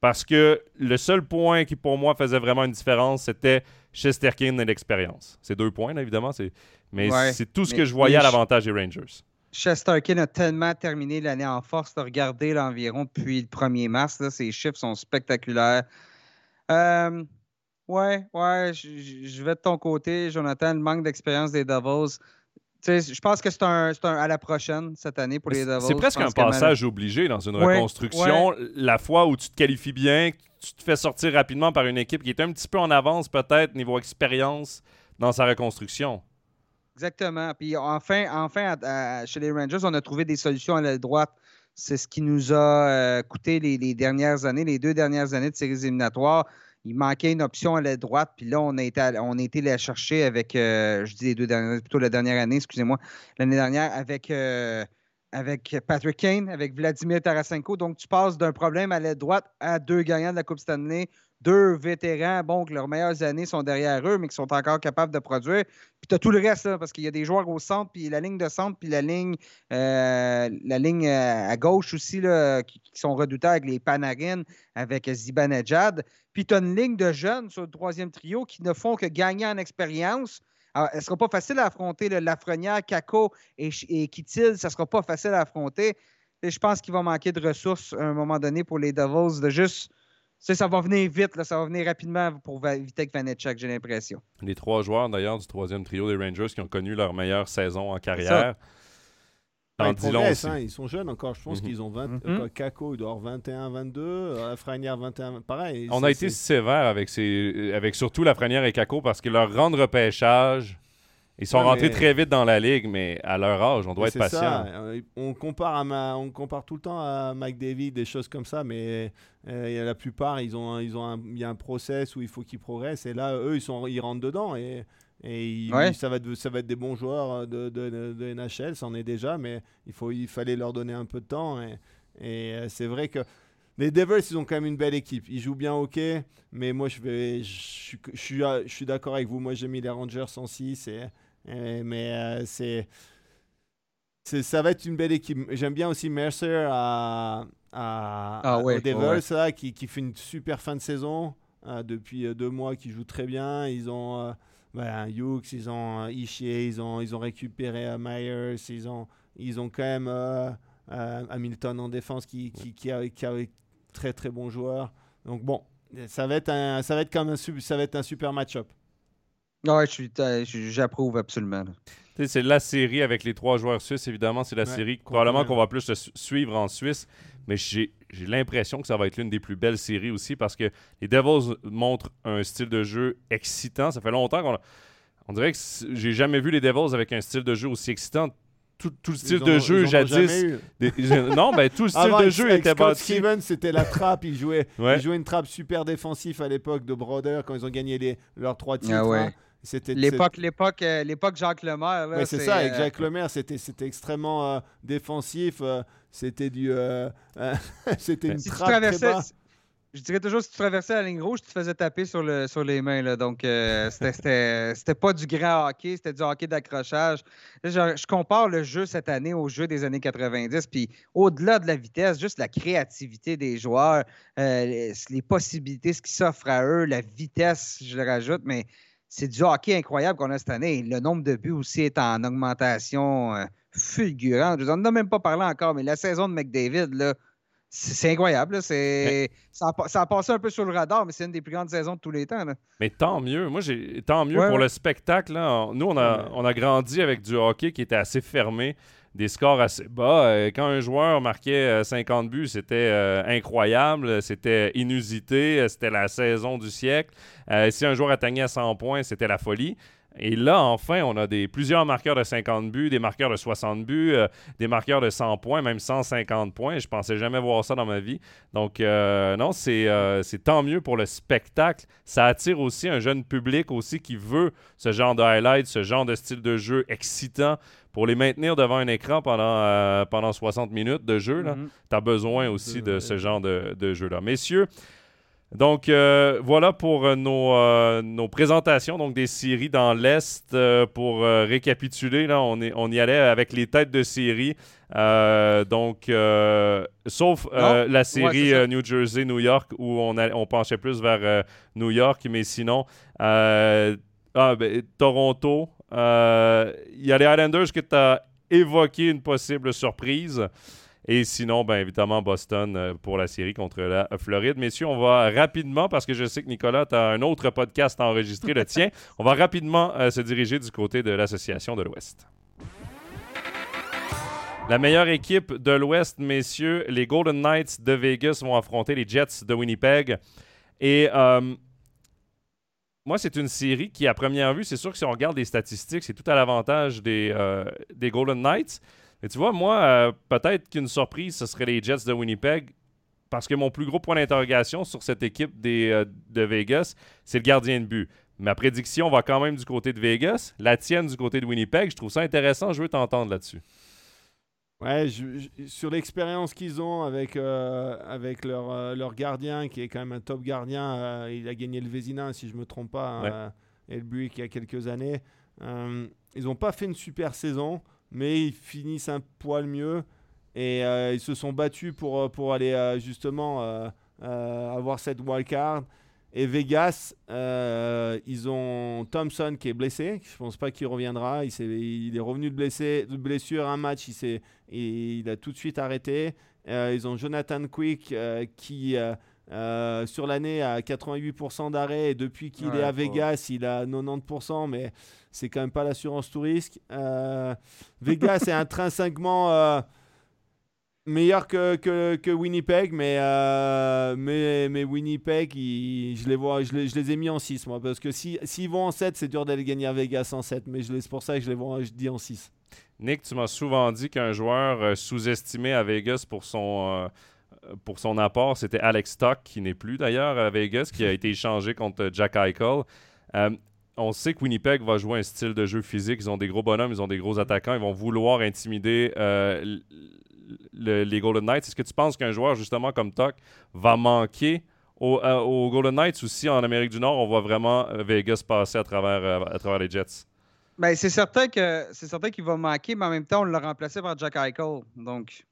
Parce que le seul point qui, pour moi, faisait vraiment une différence, c'était Chesterkin et l'expérience. C'est deux points, évidemment. Mais c'est tout ce que je voyais à l'avantage des Rangers. Chesterkin a tellement terminé l'année en force. de regarder l'environ depuis le 1er mars. Là, ses chiffres sont spectaculaires. Euh, ouais, ouais, je vais de ton côté, Jonathan. Le manque d'expérience des Devils je pense que c'est un, à la prochaine cette année pour les Devils. C'est presque un passage obligé dans une reconstruction. La fois où tu te qualifies bien, tu te fais sortir rapidement par une équipe qui est un petit peu en avance peut-être niveau expérience dans sa reconstruction. Exactement. Puis enfin, enfin chez les Rangers, on a trouvé des solutions à la droite. C'est ce qui nous a euh, coûté les, les, dernières années, les deux dernières années de séries éliminatoires il manquait une option à la droite, puis là, on a été, on a été la chercher avec, euh, je dis les deux dernières, plutôt la dernière année, excusez-moi, l'année dernière, avec, euh, avec Patrick Kane, avec Vladimir Tarasenko. Donc, tu passes d'un problème à la droite à deux gagnants de la Coupe Stanley, deux vétérans, bon, que leurs meilleures années sont derrière eux, mais qui sont encore capables de produire. Puis tu as tout le reste, parce qu'il y a des joueurs au centre, puis la ligne de centre, puis la ligne, euh, la ligne à gauche aussi, là, qui, sont redoutables avec les Panarin, avec Zibanejad. Puis tu as une ligne de jeunes sur le troisième trio qui ne font que gagner en expérience. Alors, ne sera pas facile à affronter. Le Lafrenière, Kako et, et Kittil, ça ne sera pas facile à affronter. Et je pense qu'il va manquer de ressources à un moment donné pour les Devils de juste ça va venir vite, là, ça va venir rapidement pour Vitek Vanetchak, j'ai l'impression. Les trois joueurs, d'ailleurs, du troisième trio des Rangers qui ont connu leur meilleure saison en carrière. ils, hein, ils sont jeunes encore, je pense mhm. qu'ils ont 20. Mm -hmm. Kako, il doit avoir 21, 22. Euh, Franière, 21. Pareil. On a été sévère avec, ces, avec surtout la Franière et Kako parce que leur rang de repêchage ils sont rentrés très vite dans la ligue, mais à leur âge, on doit être patient. Ça. Euh, on compare, à on compare tout le temps à Mike David, des choses comme ça, mais euh, la plupart, ils ont, ils ont il y a un process où il faut qu'ils progressent. Et là, eux, ils, sont, ils rentrent dedans. Et, et ça, va être, ça va être des bons joueurs de, de, de NHL, ça en est déjà, mais il, faut, il fallait leur donner un peu de temps. Et, et euh, c'est vrai que les Devils, ils ont quand même une belle équipe. Ils jouent bien ok, mais moi, je, vais, je, je, suis, je suis d'accord avec vous. Moi, j'ai mis les Rangers en 6 et euh, mais euh, c'est ça va être une belle équipe. J'aime bien aussi Mercer à, à, ah Devils, qui, qui, fait une super fin de saison. Euh, depuis deux mois, qui joue très bien. Ils ont ben, Hughes, ils ont Ishier, ils ont, ils ont récupéré Myers, ils ont, ils ont quand même Hamilton en défense qui, qui, qui, a, qui a très très bon joueur. Donc bon, ça va être un, ça va être comme un, ça va être un super match-up. Oui, j'approuve absolument. C'est la série avec les trois joueurs suisses, évidemment. C'est la série probablement qu'on va plus suivre en Suisse. Mais j'ai l'impression que ça va être l'une des plus belles séries aussi parce que les Devils montrent un style de jeu excitant. Ça fait longtemps qu'on On dirait que j'ai jamais vu les Devils avec un style de jeu aussi excitant. Tout, le style de jeu jadis. non, ben tout le style de jeu était bâti. Steven, c'était la trappe. Il jouait, il jouait une trappe super défensive à l'époque de Broder quand ils ont gagné les, leurs trois titres. Ah hein. L'époque, l'époque, euh, l'époque Jacques Lemaire. Ouais, c'est ça, avec euh, Jacques Lemaire, c'était, c'était extrêmement euh, défensif. c'était du, c'était une trappe très je dirais toujours, si tu traversais la ligne rouge, tu te faisais taper sur, le, sur les mains. Là. Donc, euh, c'était pas du grand hockey, c'était du hockey d'accrochage. Je, compare le jeu cette année au jeu des années 90. Puis, au-delà de la vitesse, juste la créativité des joueurs, euh, les, possibilités, ce qui s'offre à eux, la vitesse, je le rajoute, mais c'est du hockey incroyable qu'on a cette année. Le nombre de buts aussi est en augmentation euh, fulgurante. Je n'en ai même pas parlé encore, mais la saison de McDavid, là, c'est incroyable. C'est, ça, a, passé un peu sur le radar, mais c'est une des plus grandes saisons de tous les temps. Mais tant mieux. Moi, j'ai tant mieux pour le spectacle. Nous, on a, on a grandi avec du hockey qui était assez fermé, des scores assez bas. Euh, quand un joueur marquait 50 euh, buts, c'était euh, incroyable, c'était inusité, c'était la saison du siècle. si un joueur atteignait 100 points, c'était la folie. Et là, enfin, on a plusieurs marqueurs de 50 buts, des marqueurs de 60 buts, des marqueurs de 100 points, même 150 points. Je pensais jamais voir ça dans ma vie. Donc, non, c'est tant mieux pour le spectacle. Ça attire aussi un jeune public aussi qui veut ce genre de highlights, ce genre de style de jeu excitant. Pour les maintenir devant un écran pendant, pendant 60 minutes de jeu, mm-hmm. tu as besoin aussi de ce genre de, de jeu-là. Messieurs, donc euh, voilà pour euh, euh, nos, présentations donc des séries dans l'Est. pour récapituler, là, on, est, on y allait avec les têtes de série. donc, sauf la série New Jersey-New York où on, on penchait plus vers New York, mais sinon, ah, ben, Toronto, il y a les Islanders qui t'a évoqué une possible surprise. Et sinon, bien évidemment, Boston euh, pour la série contre la Floride. Messieurs, on va rapidement, parce que je sais que Nicolas, tu as un autre podcast enregistré, le tien. On va rapidement euh, se diriger du côté de l'Association de l'Ouest. La meilleure équipe de l'Ouest, messieurs, les Golden Knights de Vegas vont affronter les Jets de Winnipeg. Et euh, moi, c'est une série qui, à première vue, c'est sûr que si on regarde les statistiques, c'est tout à l'avantage des, des Golden Knights. Mais tu vois, moi, euh, peut-être qu'une surprise, ce serait les Jets de Winnipeg. Parce que mon plus gros point d'interrogation sur cette équipe euh, de Vegas, c'est le gardien de but. Ma prédiction va quand même du côté de Vegas, la tienne du côté de Winnipeg. Je trouve ça intéressant. Je veux t'entendre là-dessus. Ouais, sur l'expérience qu'ils ont avec, euh, avec leur, leur, gardien, qui est quand même un top gardien, il a gagné le Vézina, si je ne me trompe pas, hein, et le but il y a quelques années. ils n'ont pas fait une super saison mais ils finissent un poil mieux. Et euh, ils se sont battus pour, euh, pour aller euh, justement avoir cette wildcard. Et Vegas, ils ont Thompson qui est blessé. Je ne pense pas qu'il reviendra. Il, est, il est revenu de, blessé, de blessure un match. Il, il a tout de suite arrêté. ils ont Jonathan Quick qui, sur l'année, a 88% d'arrêt. Et depuis qu'il est à Vegas, il a 90%. Mais c'est quand même pas l'assurance tout risque. Euh, Vegas est intrinsèquement euh, meilleur que, que, Winnipeg, mais, euh, mais, mais Winnipeg, je, les vois, je, les, je les ai mis en 6, moi, parce que s'ils si, vont en 7, c'est dur d'aller gagner à Vegas en 7, mais c'est pour ça que je les vois, je dis en 6. Nick, tu m'as souvent dit qu'un joueur sous-estimé à Vegas pour son pour son apport, c'était Alex Stock, qui n'est plus d'ailleurs à Vegas, qui a été échangé contre Jack Eichel on sait que Winnipeg va jouer un style de jeu physique. Ils ont des gros bonhommes, ils ont des gros attaquants. Ils vont vouloir intimider euh, les Golden Knights. Est-ce que tu penses qu'un joueur, justement, comme Tuck, va manquer euh, aux, Golden Knights ou si en Amérique du Nord, on voit vraiment euh, Vegas passer à travers, les Jets? Ben, c'est certain que c'est certain qu'il va manquer, mais en même temps, on l'a remplacé par Jack Eichel. Donc,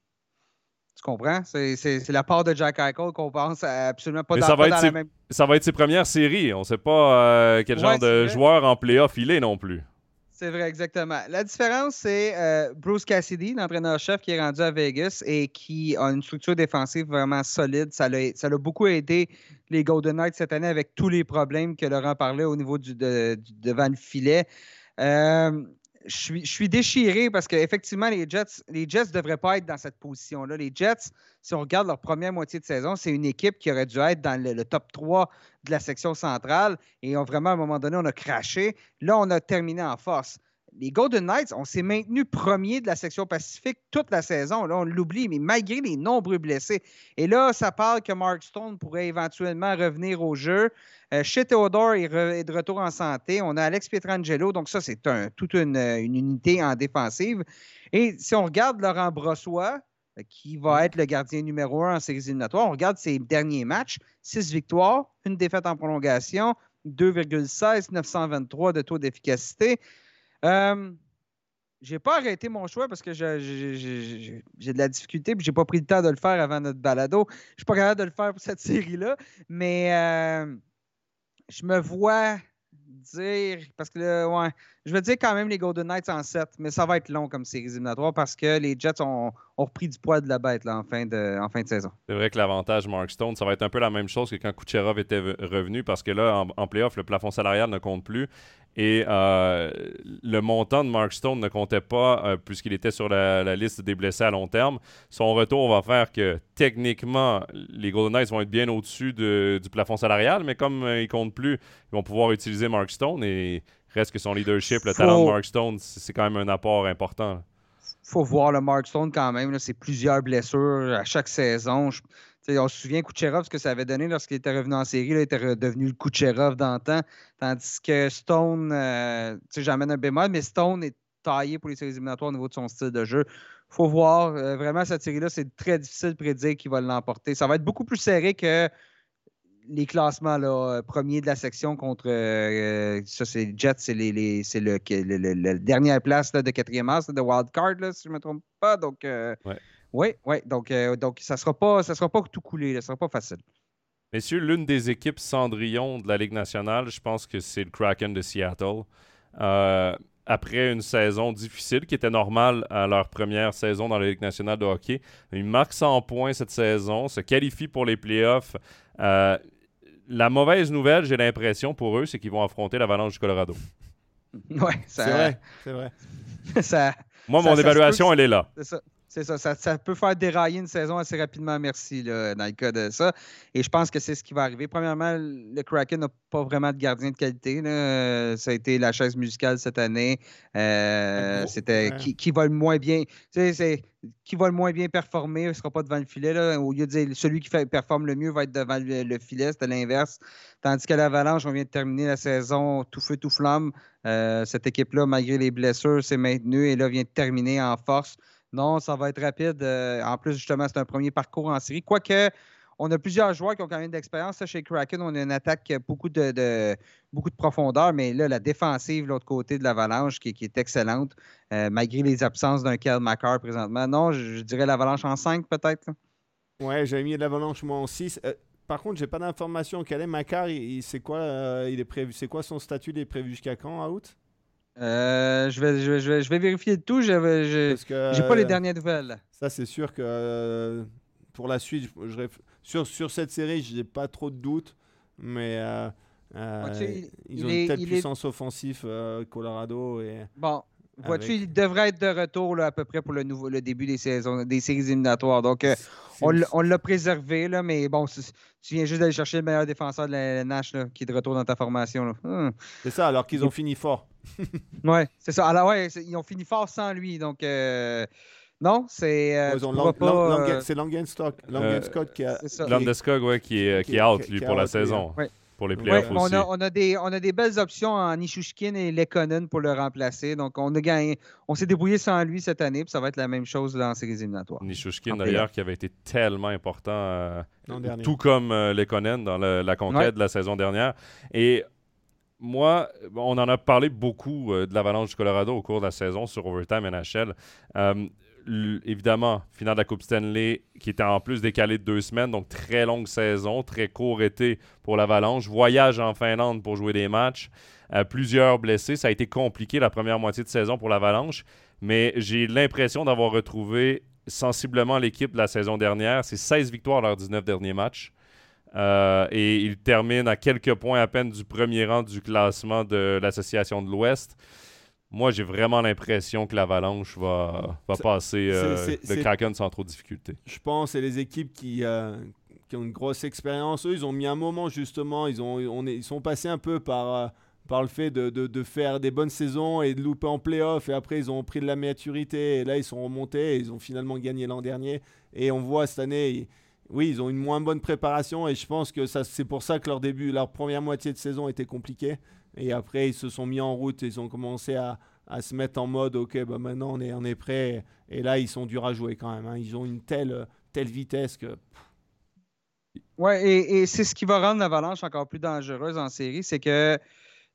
tu comprends? C'est la part de Jack Eichel qu'on pense absolument pas, dans, ça va être ses, même... Ça va être ses premières séries. On ne sait pas euh, quel genre de joueur en playoff il est non plus. C'est vrai, exactement. La différence, c'est euh, Bruce Cassidy, l'entraîneur-chef qui est rendu à Vegas et qui a une structure défensive vraiment solide. Ça l'a beaucoup aidé les Golden Knights cette année avec tous les problèmes que Laurent parlait au niveau du, devant le filet. Euh, je suis, déchiré parce qu'effectivement, les Jets les Jets devraient pas être dans cette position-là. Les Jets, si on regarde leur première moitié de saison, c'est une équipe qui aurait dû être dans le, top 3 de la section centrale. Et on, vraiment, à un moment donné, on a craché. Là, on a terminé en force les Golden Knights, on s'est maintenu premier de la section Pacifique toute la saison. Là, on l'oublie, mais malgré les nombreux blessés. Et là, ça parle que Mark Stone pourrait éventuellement revenir au jeu. Euh, chez Theodore, il est de retour en santé. On a Alex Pietrangelo. Donc, ça, c'est toute une, unité en défensive. Et si on regarde Laurent Brossois, qui va être le gardien numéro un en séries éliminatoires. On regarde ses derniers matchs 6 victoires, une défaite en prolongation, 2,16, 923 de taux d'efficacité. Euh, j'ai pas arrêté mon choix parce que j'ai de la difficulté et j'ai pas pris le temps de le faire avant notre balado. Je suis pas capable de le faire pour cette série-là, mais euh, je me vois dire, parce que ouais, je vais dire quand même les Golden Knights en 7, mais ça va être long comme série éliminatoire parce que les Jets ont, repris du poids de la bête là, en, fin de, en fin de saison. C'est vrai que l'avantage Mark Stone, ça va être un peu la même chose que quand Kucherov était revenu parce que là, en, en playoff, le plafond salarial ne compte plus. Et euh, le montant de Mark Stone ne comptait pas euh, puisqu'il était sur la, liste des blessés à long terme. Son retour va faire que techniquement, les Golden Knights vont être bien au-dessus du plafond salarial, mais comme euh, il ne compte plus, ils vont pouvoir utiliser Mark Stone et reste que son leadership, le talent de Mark Stone, c'est quand même un apport important. Faut voir le Mark Stone quand même. C'est plusieurs blessures à chaque saison on se souvient Kucherov, ce que ça avait donné lorsqu'il était revenu en série. il était redevenu le Kucherov d'antan. Tandis que Stone, euh, j'amène un bémol, mais Stone est taillé pour les séries éliminatoires au niveau de son style de jeu. Faut voir. Euh, vraiment, cette série-là, c'est très difficile de prédire qui va l'emporter. Ça va être beaucoup plus serré que les classements là, premiers de la section contre euh, ça c'est Jets, c'est les, c'est le, le, dernière place de quatrième as de wild card si je ne me trompe pas. Donc oui, oui. Donc, euh, donc ça ne sera, pas, ça sera pas tout coulé. Ça ne sera pas facile. Messieurs, l'une des équipes Cendrillon de la Ligue nationale, je pense que c'est le Kraken de Seattle. Euh, après une saison difficile qui était normale à leur première saison dans la Ligue nationale de hockey, ils marquent 100 points cette saison, se qualifient pour les playoffs. Euh, la mauvaise nouvelle, j'ai l'impression pour eux, c'est qu'ils vont affronter l'Avalanche du Colorado. Oui, c'est vrai. C'est vrai. Moi, mon évaluation, elle est là. C'est ça. C'est ça, ça, peut faire dérailler une saison assez rapidement, merci, là, dans le cas de ça. Et je pense que c'est ce qui va arriver. Premièrement, le Kraken n'a pas vraiment de gardien de qualité. Ça a été la chaise musicale cette année. Euh, c'était qui, va le moins bien. C'est qui va le moins bien performer, il ne sera pas devant le filet. Au lieu de dire celui qui fait, performe le mieux va être devant le, filet, c'était l'inverse. Tandis qu'à l'Avalanche, on vient de terminer la saison tout feu, tout flamme. Euh, cette équipe-là, malgré les blessures, s'est maintenue et là vient de terminer en force. Non, ça va être rapide. Euh, en plus, justement, c'est un premier parcours en série. Quoique, on a plusieurs joueurs qui ont quand même d'expérience. Chez Kraken, on a une attaque beaucoup de, beaucoup de profondeur, mais là, la défensive, l'autre côté de l'Avalanche, qui, est excellente, euh, malgré les absences d'un Kel Macar présentement. Non, je, dirais l'Avalanche en 5 peut-être. Ouais, j'ai mis l'Avalanche moi en 6. Euh, par contre, j'ai pas d'informations. Quel est Macar C'est quoi, il est prévu, c'est quoi son statut? Il est prévu jusqu'à quand, out euh, je, vais, je, vais, je, vais, vérifier tout. Je n'ai pas les dernières nouvelles. Ça, c'est sûr que euh, pour la suite, je, sur, sur cette série, je n'ai pas trop de doutes. Mais euh, ils ont une telle puissance offensive, Colorado. Et bon, vois-tu, il devrait être de retour là, à peu près pour le, nouveau, le début des, saisons, des séries éliminatoires. Donc, on, l'a préservé, là, mais bon, tu viens juste d'aller chercher le meilleur défenseur de la, Nash qui est de retour dans ta formation. Hum. C'est ça, alors qu'ils ont fini fort. oui, c'est ça. Alors, ouais, ils ont fini fort sans lui. Donc, euh, non, c'est. Euh, c'est Langenstock, Langenstock qui a. Langenstock, ouais, qui est, qui, est out, lui, pour la saison. Pour les playoffs aussi. On a, on, a des, on a des belles options en Nishushkin et Lekonen pour le remplacer. Donc, on a gagné. On s'est débrouillé sans lui cette année, puis ça va être la même chose dans ces éliminatoires. Nishushkin, d'ailleurs, qui avait été tellement important, euh, tout comme Lekonen dans la conquête de la saison dernière. Et moi, on en a parlé beaucoup euh, de l'Avalanche du Colorado au cours de la saison sur Overtime NHL. Euh, évidemment, finale de la Coupe Stanley qui était en plus décalée de deux semaines, donc très longue saison, très court été pour l'Avalanche. Voyage en Finlande pour jouer des matchs. Euh, plusieurs blessés. Ça a été compliqué la première moitié de saison pour l'Avalanche, mais j'ai l'impression d'avoir retrouvé sensiblement l'équipe de la saison dernière. C'est 16 victoires lors 19 derniers matchs. Euh, et il termine à quelques points à peine du premier rang du classement de l'Association de l'Ouest. Moi, j'ai vraiment l'impression que l'Avalanche va, va passer euh, le Kraken sans trop de difficultés. Je pense c'est les équipes qui, euh, qui, ont une grosse expérience. Eux, ils ont mis un moment, justement. Ils, ont, on est, ils sont passés un peu par, par le fait de, de, faire des bonnes saisons et de louper en playoff. Et après, ils ont pris de la maturité. Et là, ils sont remontés. Et ils ont finalement gagné l'an dernier. Et on voit cette année oui, ils ont une moins bonne préparation et je pense que c'est pour ça que leur début, leur première moitié de saison était compliquée. Et après, ils se sont mis en route ils ont commencé à, à se mettre en mode ok, bah maintenant on est, on est prêt. Et là, ils sont durs à jouer quand même. hein. Ils ont une telle, telle vitesse que. Ouais, et, et c'est ce qui va rendre l'Avalanche encore plus dangereuse en série, c'est que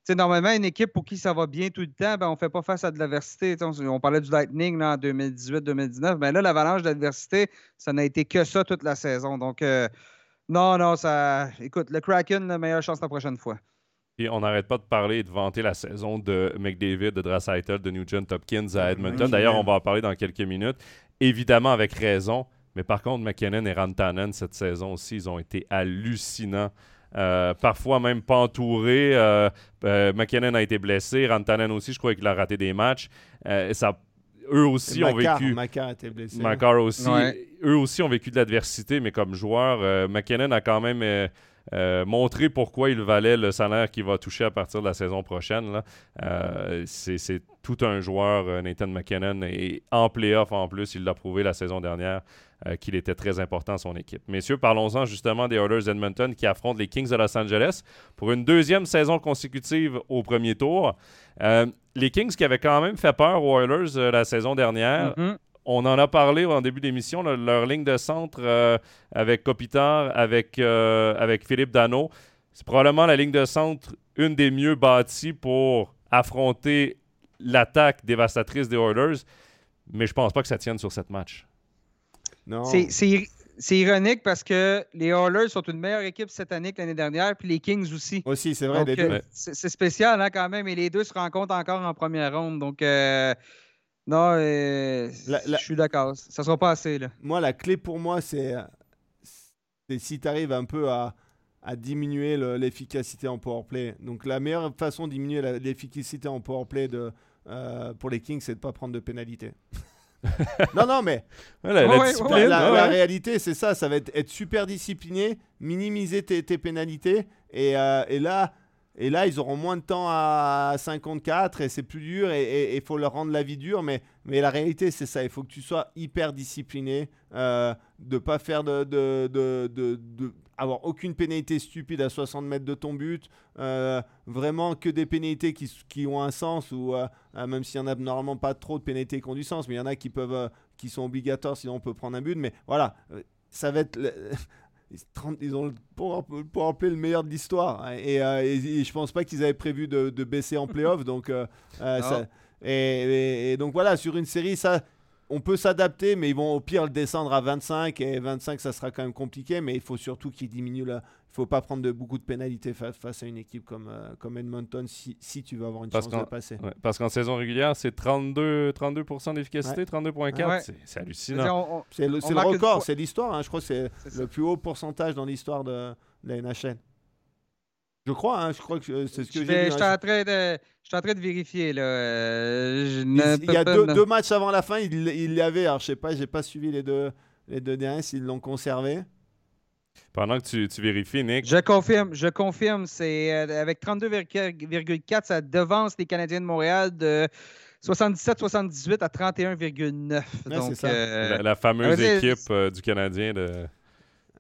tu sais, normalement, une équipe pour qui ça va bien tout le temps, ben, on ne fait pas face à de l'adversité. On, on parlait du Lightning là, en 2018-2019, mais là, l'avalanche d'adversité, ça n'a été que ça toute la saison. Donc, euh, non, non, ça. Écoute, le Kraken, la meilleure chance la prochaine fois. Puis on n'arrête pas de parler et de vanter la saison de McDavid, de Draisaitl, de Nugent Hopkins à Edmonton. Oui, D'ailleurs, on va en parler dans quelques minutes. Évidemment, avec raison. Mais par contre, McKinnon et Rantanen, cette saison aussi, ils ont été hallucinants. Euh, parfois même pas entourés. Euh, euh, McKinnon a été blessé. Rantanen aussi, je crois qu'il a raté des matchs. Euh, ça, eux aussi Et ont vécu. Makar était blessé. Makar aussi. Ouais. Eux aussi ont vécu de l'adversité, mais comme joueur, euh, McKinnon a quand même euh, montré pourquoi il valait le salaire qu'il va toucher à partir de la saison prochaine. Euh, c'est tout un joueur, euh, Nathan McKinnon, et en playoff en plus, il l'a prouvé la saison dernière qu'il était très important à son équipe. Messieurs, parlons-en justement des Oilers d'Edmonton qui affrontent les Kings de Los Angeles pour une deuxième saison consécutive au premier tour. Les Kings qui avaient quand même fait peur aux Oilers la saison dernière, Mhm. On en a parlé en début d'émission, leur ligne de centre euh, avec Kopitar, avec, euh, avec Philippe Dano. C'est probablement la ligne de centre une des mieux bâties pour affronter l'attaque dévastatrice des Oilers. Mais je pense pas que ça tienne sur cette match. Non. C'est- C'est ir- c'est ironique parce que les Oilers sont une meilleure équipe cette année que l'année dernière, puis les Kings aussi. Aussi, c'est vrai, Donc, les euh, c'est c'est spécial hein, quand même, et les deux se rencontrent encore en première ronde. Donc, euh, non, euh, La- la- je suis d'accord. Ça sera pas assez. Là. Moi, la clé pour moi, c'est si tu arrives un peu à, à diminuer le- l'efficacité en powerplay. Donc, la meilleure façon de diminuer l'efficacité en powerplay de, euh, pour les Kings, c'est de ne pas prendre de pénalité. non, non, mais la, la Ouais, ouais, discipline, ouais. la, ouais, la ouais. réalité, c'est ça. Ça va être, être super discipliné, minimiser tes, tes pénalités. Et, euh, et là, et là, ils auront moins de temps à 54 et c'est plus dur et il faut leur rendre la vie dure. Mais, mais la réalité, c'est ça. Il faut que tu sois hyper discipliné, euh, de pas faire de, de, de, de- avoir aucune pénalité stupide à 60 mètres de ton but. euh, vraiment que des pénalités qui, qui ont un sens ou euh, euh, même s'il y en a normalement pas trop de pénalités qui ont du sens, mais il y en a qui peuvent euh, qui sont obligatoires, sinon on peut prendre un but. Mais voilà, ça va être. Ils ont le power, le meilleur de l'histoire. Et, euh, et- et je pense pas qu'ils avaient prévu de, de baisser en playoff. donc, euh, euh, ça- et donc voilà, sur une série, ça, on peut s'adapter, mais ils vont au pire le descendre à 25. Et 25, ça sera quand même compliqué. Mais il faut surtout qu'ils diminuent la. Il faut pas prendre de, beaucoup de pénalités fa- face à une équipe comme, euh, comme Edmonton si, si tu veux avoir une Parce chance de passer. Ouais, parce qu'en saison régulière, c'est 32, 32% d'efficacité, 32,4. Ouais. C'est- hallucinant. C'est le, record, c'est l'histoire. hein. Je crois que c'est le plus haut pourcentage dans l'histoire de, de la NHL. Je crois, hein, je crois que c'est ce que je j'ai je hein. suis en train de, je suis en train de vérifier. Là. Euh, je Il, y a pas deux, matchs avant la fin, il il l'avait. Alors je sais pas, j'ai pas suivi les deux, les deux derniers s'ils l'ont conservé. Pendant que tu, tu vérifies, Nick, Je confirme, je confirme. C'est euh, avec 32,4, ça devance les Canadiens de Montréal de 77-78 à 31,9. c'est Donc, ça. euh, la, la fameuse dire- équipe euh, du Canadien de,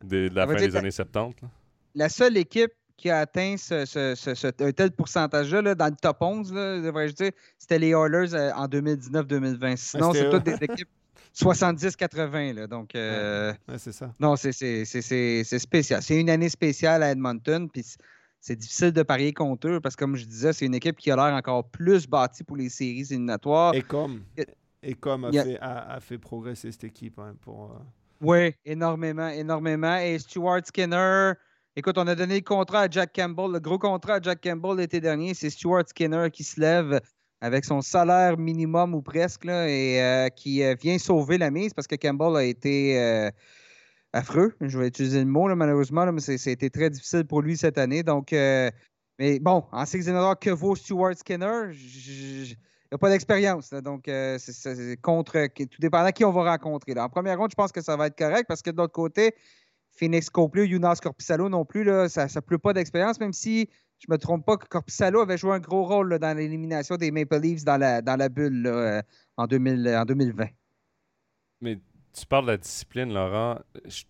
de, de la fin des années 70. là. la seule équipe qui a atteint ce, ce- ce- ce- un tel pourcentage-là, là, dans le top 11, là, devrais-je dire, c'était les Oilers euh, en 2019-2020. Sinon, c'est eux. toutes des équipes 70-80. là. Donc, euh, Ouais, c'est ça. non, c'est- c'est c'est- c'est- c'est spécial. C'est une année spéciale à Edmonton, puis c'est difficile de parier contre eux parce que, comme je disais, c'est une équipe qui a l'air encore plus bâtie pour les séries éliminatoires. Et comme, Et- comme a, fait, a, a fait progresser cette équipe hein, pour. euh, Oui, énormément, énormément. Et Stuart Skinner, écoute, on a donné le contrat à Jack Campbell, le gros contrat à Jack Campbell l'été dernier. C'est Stuart Skinner qui se lève avec son salaire minimum ou presque et euh, qui euh, vient sauver la mise parce que Campbell a été euh, affreux. Je vais utiliser le mot, là, malheureusement, mais c'était très difficile pour lui cette année. Donc, mais bon, en éliminatoires, que vaut Stuart Skinner? Il n'y a pas d'expérience. Donc, c'est- contre tout dépendant qui on va rencontrer. En première ronde, je pense que ça va être correct parce que de l'autre côté, Phoenix Copley ou Jonas Corpissalo non plus, là, ça ne pleut pas d'expérience, même si je ne me trompe pas que Corpissalo avait joué un gros rôle dans l'élimination des Maple Leafs dans la, dans la bulle euh, en, 2000, en 2020. Mais tu parles de la discipline, Laurent.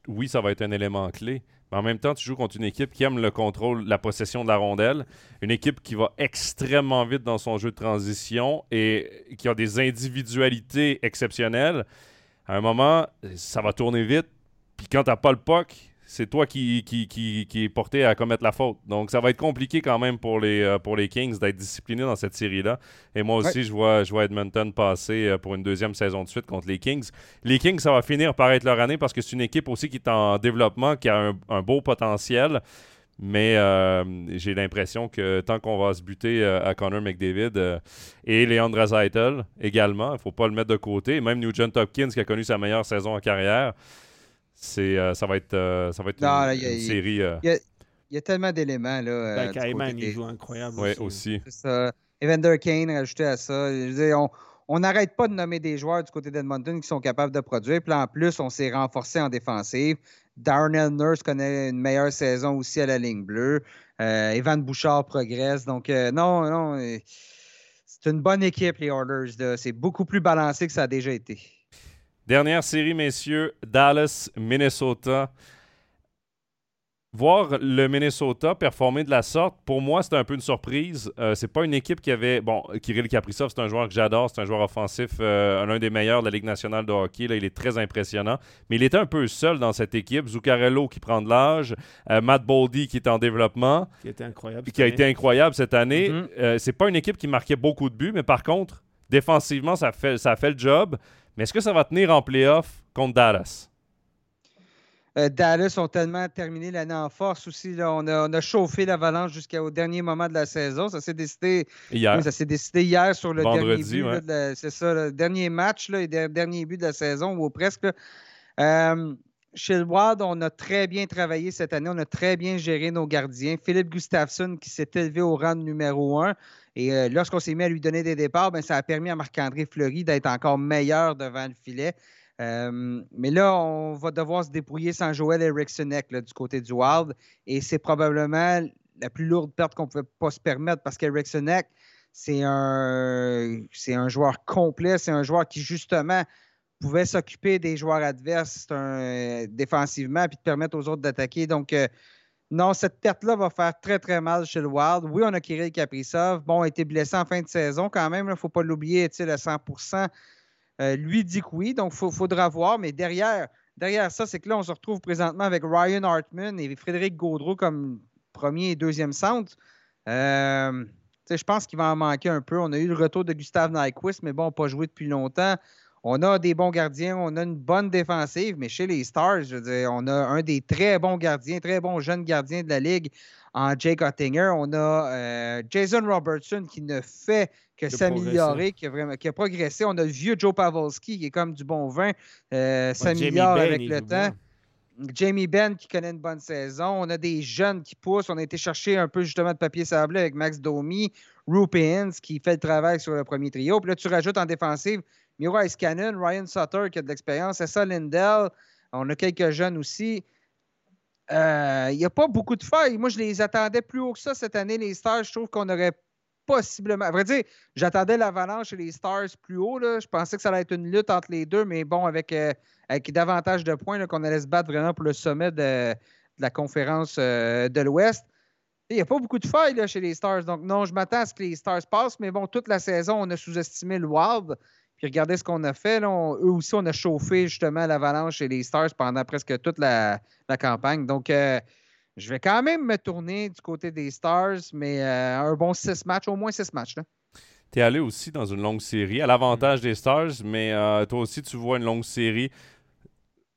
Oui, ça va être un élément clé. Mais en même temps, tu joues contre une équipe qui aime le contrôle, la possession de la rondelle. Une équipe qui va extrêmement vite dans son jeu de transition et qui a des individualités exceptionnelles. À un moment, ça va tourner vite. Puis quand tu n'as pas le puck, c'est toi qui, qui, qui, est porté à commettre la faute. Donc, ça va être compliqué quand même pour les, euh, pour les Kings d'être disciplinés dans cette série-là. Et moi aussi, je, vois, je vois Edmonton passer euh, pour une deuxième saison de suite contre les Kings. Les Kings, ça va finir par être leur année parce que c'est une équipe aussi qui est en développement, qui a un, beau potentiel. Mais euh, j'ai l'impression que tant qu'on va se buter à Connor McDavid et Leandra Zeitel également, il ne faut pas le mettre de côté. Même Nugent Hopkins qui a connu sa meilleure saison en carrière, c'est, euh, ça va être, euh, ça va être une, série. Euh, il y, a, tellement d'éléments. Là, ben, il joue incroyable. Oui, aussi. Evander Kane, rajouté à ça. on n'arrête pas de nommer des joueurs du côté d'Edmonton qui sont capables de produire. Puis en plus, on s'est renforcé en défensive. Darnell Nurse connaît une meilleure saison aussi à la ligne bleue. Evan Bouchard progresse. Donc, non, non. C'est une bonne équipe, les Oilers. C'est beaucoup plus balancé que ça a déjà été. Dernière série, messieurs, Dallas, Minnesota. Voir le Minnesota performer de la sorte, pour moi, c'était un peu une surprise. Euh, c'est pas une équipe qui avait. Bon, Kirill Kaprizov, c'est un joueur que j'adore, c'est un joueur offensif, euh, l'un des meilleurs de la Ligue nationale de hockey. Là, il est très impressionnant. Mais il était un peu seul dans cette équipe. Zuccarello qui prend de l'âge, euh, Matt Boldy qui est en développement. Qui a été incroyable. Qui a été incroyable cette année. Mm-hmm. c'est pas une équipe qui marquait beaucoup de buts, mais par contre, défensivement, ça fait, ça fait le job. Mais est-ce que ça va tenir en playoff contre Dallas? Euh, Dallas ont tellement terminé l'année en force aussi. On, a, chauffé l'avalanche jusqu'au dernier moment de la saison. Ça s'est décidé hier. ça s'est décidé hier sur le dernier but. C'est ça, le dernier match, là, le dernier but de la saison, ou presque. Euh, chez le Wild, on a très bien travaillé cette année. On a très bien géré nos gardiens. Philippe Gustafsson, qui s'est élevé au rang de numéro un. Et euh, lorsqu'on s'est mis à lui donner des départs, ben, ça a permis à Marc-André Fleury d'être encore meilleur devant le filet. Euh, mais là, on va devoir se débrouiller sans Joel Erikssonek du côté du Wild. Et c'est probablement la plus lourde perte qu'on ne pouvait pas se permettre parce qu'Erikssonek, c'est un, un joueur complet. C'est un joueur qui, justement, pouvait s'occuper des joueurs adverses un, défensivement puis te permettre aux autres d'attaquer. Donc, euh, non, cette perte-là va faire très, très mal chez le Wild. Oui, on a Kirill Kaprizov. Bon, a été blessé en fin de saison quand même. Il ne faut pas l'oublier, est-il à 100% euh, Lui dit que oui, donc il faudra voir. Mais derrière, derrière ça, c'est que là, on se retrouve présentement avec Ryan Hartman et Frédéric Gaudreau comme premier et deuxième centre. Euh, je pense qu'il va en manquer un peu. On a eu le retour de Gustave Nyquist, mais bon, pas joué depuis longtemps. On a des bons gardiens, on a une bonne défensive, mais chez les Stars, je veux dire, on a un des très bons gardiens, très bons jeunes gardiens de la Ligue en Jake Ottinger. On a euh, Jason Robertson qui ne fait que s'améliorer, qui, a vraiment, qui a progressé. On a le vieux Joe Pavelski qui est comme du bon vin, euh, s'améliore avec le temps. Jamie Benn qui connaît une bonne saison. On a des jeunes qui poussent. On a été chercher un peu justement de papier sablé avec Max Domi, Rupins qui fait le travail sur le premier trio. Puis là, tu rajoutes en défensive Miro Cannon, Ryan Sutter qui a de l'expérience, Essa Lindell. On a quelques jeunes aussi. Euh, il n'y a pas beaucoup de failles. Moi, je les attendais plus haut que ça cette année, les Stars. Je trouve qu'on aurait possiblement. À vrai dire, j'attendais l'Avalanche et les Stars plus haut. Là. Je pensais que ça allait être une lutte entre les deux, mais bon, avec, euh, avec davantage de points, qu'on allait se battre vraiment pour le sommet de, la conférence euh, de l'Ouest. Il n'y a pas beaucoup de failles là, chez les Stars. Donc, non, je m'attends à ce que les Stars passent, mais bon, toute la saison, on a sous-estimé le Wild. Puis regardez ce qu'on a fait. Là, eux aussi, on a chauffé justement l'Avalanche et les Stars pendant presque toute la, campagne. Donc, euh, je vais quand même me tourner du côté des Stars, mais euh, un bon six matchs, au moins six matchs. Tu es allé aussi dans une longue série, à l'avantage des Stars, mais euh, toi aussi, tu vois une longue série.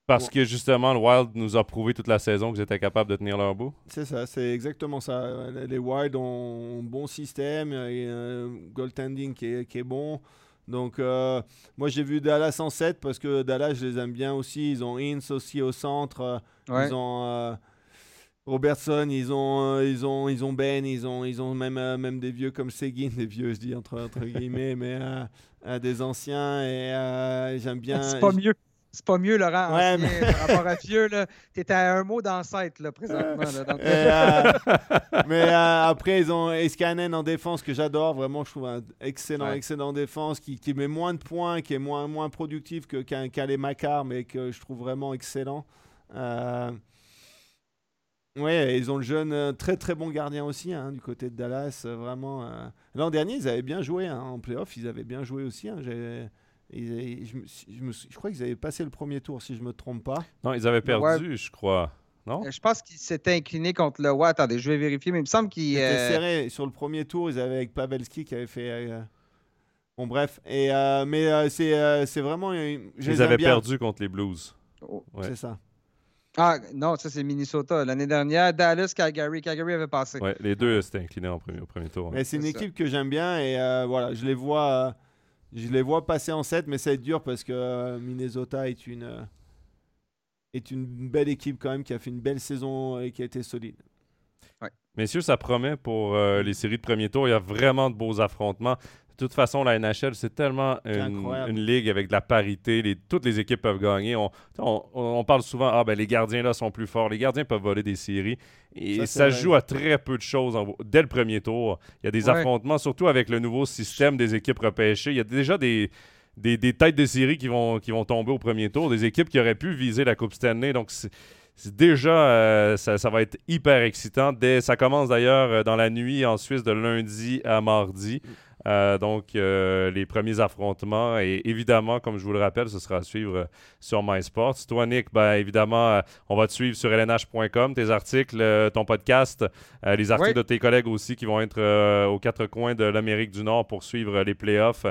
Parce que justement, le Wild nous a prouvé toute la saison qu'ils étaient capables de tenir leur bout? C'est ça, c'est exactement ça. Les Wild ont un bon système, et un goaltending qui est, qui est bon. Donc, euh, moi, j'ai vu Dallas en 7 parce que Dallas, je les aime bien aussi. Ils ont Ince aussi au centre. Ils ont euh, Robertson, ils ont, euh, ils, ont, ils ont Ben, ils ont, ils ont même, même des vieux comme Seguin, des vieux, je dis entre, entre guillemets, mais des anciens. Et j'aime bien. C'est pas mieux. C'est pas mieux, Laurent. Ouais, ancien, mais- Par rapport à Fieux, là, t'es à un mot d'ancêtre, là, présentement. là. Donc, Et, euh, mais euh, après, ils ont Escanen en défense que j'adore. Vraiment, je trouve un excellent, Ouais. excellent défense qui, qui met moins de points, qui est moins, moins productif que qu'un qu'un Macar, mais que je trouve vraiment excellent. Euh, Ouais, ils ont le jeune, euh, très très bon gardien aussi hein, du côté de Dallas. euh, vraiment. euh. L'an dernier, ils avaient bien joué hein, en playoff. Ils avaient bien joué aussi. hein, j'ai- ils- je, je me suis- je crois qu'ils avaient passé le premier tour, si je me trompe pas. Non, ils avaient Ouais. perdu, je crois. Non? je pense qu'il s'était incliné contre le Ouais, Attendez, je vais vérifier, mais il me semble qu'il. C'était euh, serré. Sur le premier tour, ils avaient avec Pavelski qui avait fait. euh, Bon, bref. Et, euh, mais euh, c'est euh, c'est vraiment. une- je les Ils avaient bien. perdu contre les Blues. oh, Ouais. C'est ça. Ah, non, ça, c'est Minnesota. L'année dernière, Dallas, Calgary. Calgary avait passé. Ouais, les deux s'étaient inclinés en premier, au premier tour. Mais c'est une ça. équipe que j'aime bien et euh, voilà, je les vois. Je les vois passer en 7, mais ça va être dur parce que euh, Minnesota est une, euh, est une belle équipe quand même qui a fait une belle saison et qui a été solide. Messieurs, ça promet pour euh, les séries de premier tour. Il y a vraiment de beaux affrontements. De toute façon, la NHL, c'est tellement une, ligue avec de la parité. Les- toutes les équipes peuvent gagner. On, on- on parle souvent, ah ben les gardiens là sont plus forts. Les gardiens peuvent voler des séries. Et Ça, joue à très peu de choses en- dès le premier tour. Il y a des Ouais. affrontements, surtout avec le nouveau système des équipes repêchées. Il y a déjà des, des, des têtes de série qui vont, qui vont tomber au premier tour, des équipes qui auraient pu viser la Coupe Stanley. Donc, déjà, euh, ça, ça va être hyper excitant. Dès, ça commence d'ailleurs euh, dans la nuit en Suisse de lundi à mardi. Euh, donc, euh, les premiers affrontements. Et évidemment, comme je vous le rappelle, ce sera à suivre euh, sur MySports. Toi, Nick, ben, évidemment, on va te suivre sur lnh.com, tes articles, ton podcast, les articles Oui. de tes collègues aussi qui vont être aux quatre coins de l'Amérique du Nord pour suivre les playoffs.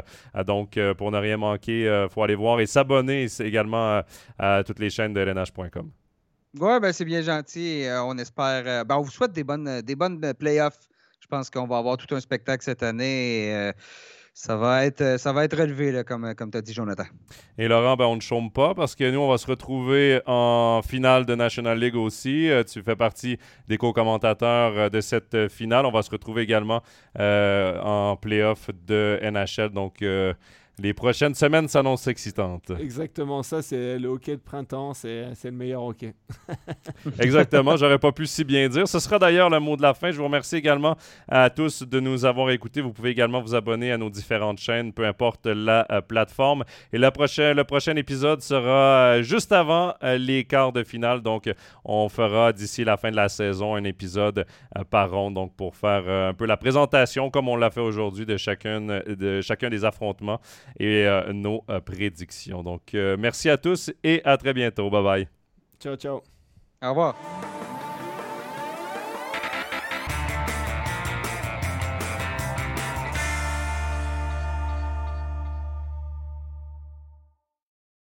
Donc, pour ne rien manquer, il faut aller voir et s'abonner également à toutes les chaînes de lnh.com. Ouais, ben, c'est bien gentil. on espère. ben, on vous souhaite des bonnes, des bonnes playoffs. Je pense qu'on va avoir tout un spectacle cette année. et, euh, ça, va être, euh, ça va être relevé, là, comme, comme tu as dit, Jonathan. Et Laurent, ben, on ne chôme pas parce que nous, on va se retrouver en finale de National League aussi. Euh, tu fais partie des co-commentateurs de cette finale. On va se retrouver également en playoff de NHL. Donc, les prochaines semaines s'annoncent excitantes. Exactement ça, c'est le hockey de printemps, c'est le meilleur hockey. Exactement, j'aurais pas pu si bien dire. Ce sera d'ailleurs le mot de la fin. Je vous remercie également à tous de nous avoir écoutés. Vous pouvez également vous abonner à nos différentes chaînes, peu importe la euh, plateforme. Et la prochaine, le prochain épisode sera euh, juste avant euh, les quarts de finale. Donc, on fera d'ici la fin de la saison un épisode euh, par ronde, donc pour faire un peu la présentation, comme on l'a fait aujourd'hui, de, chacune, de chacun des affrontements et euh, nos euh, prédictions. Donc, euh, merci à tous et à très bientôt. Bye bye. Ciao, ciao. Au revoir.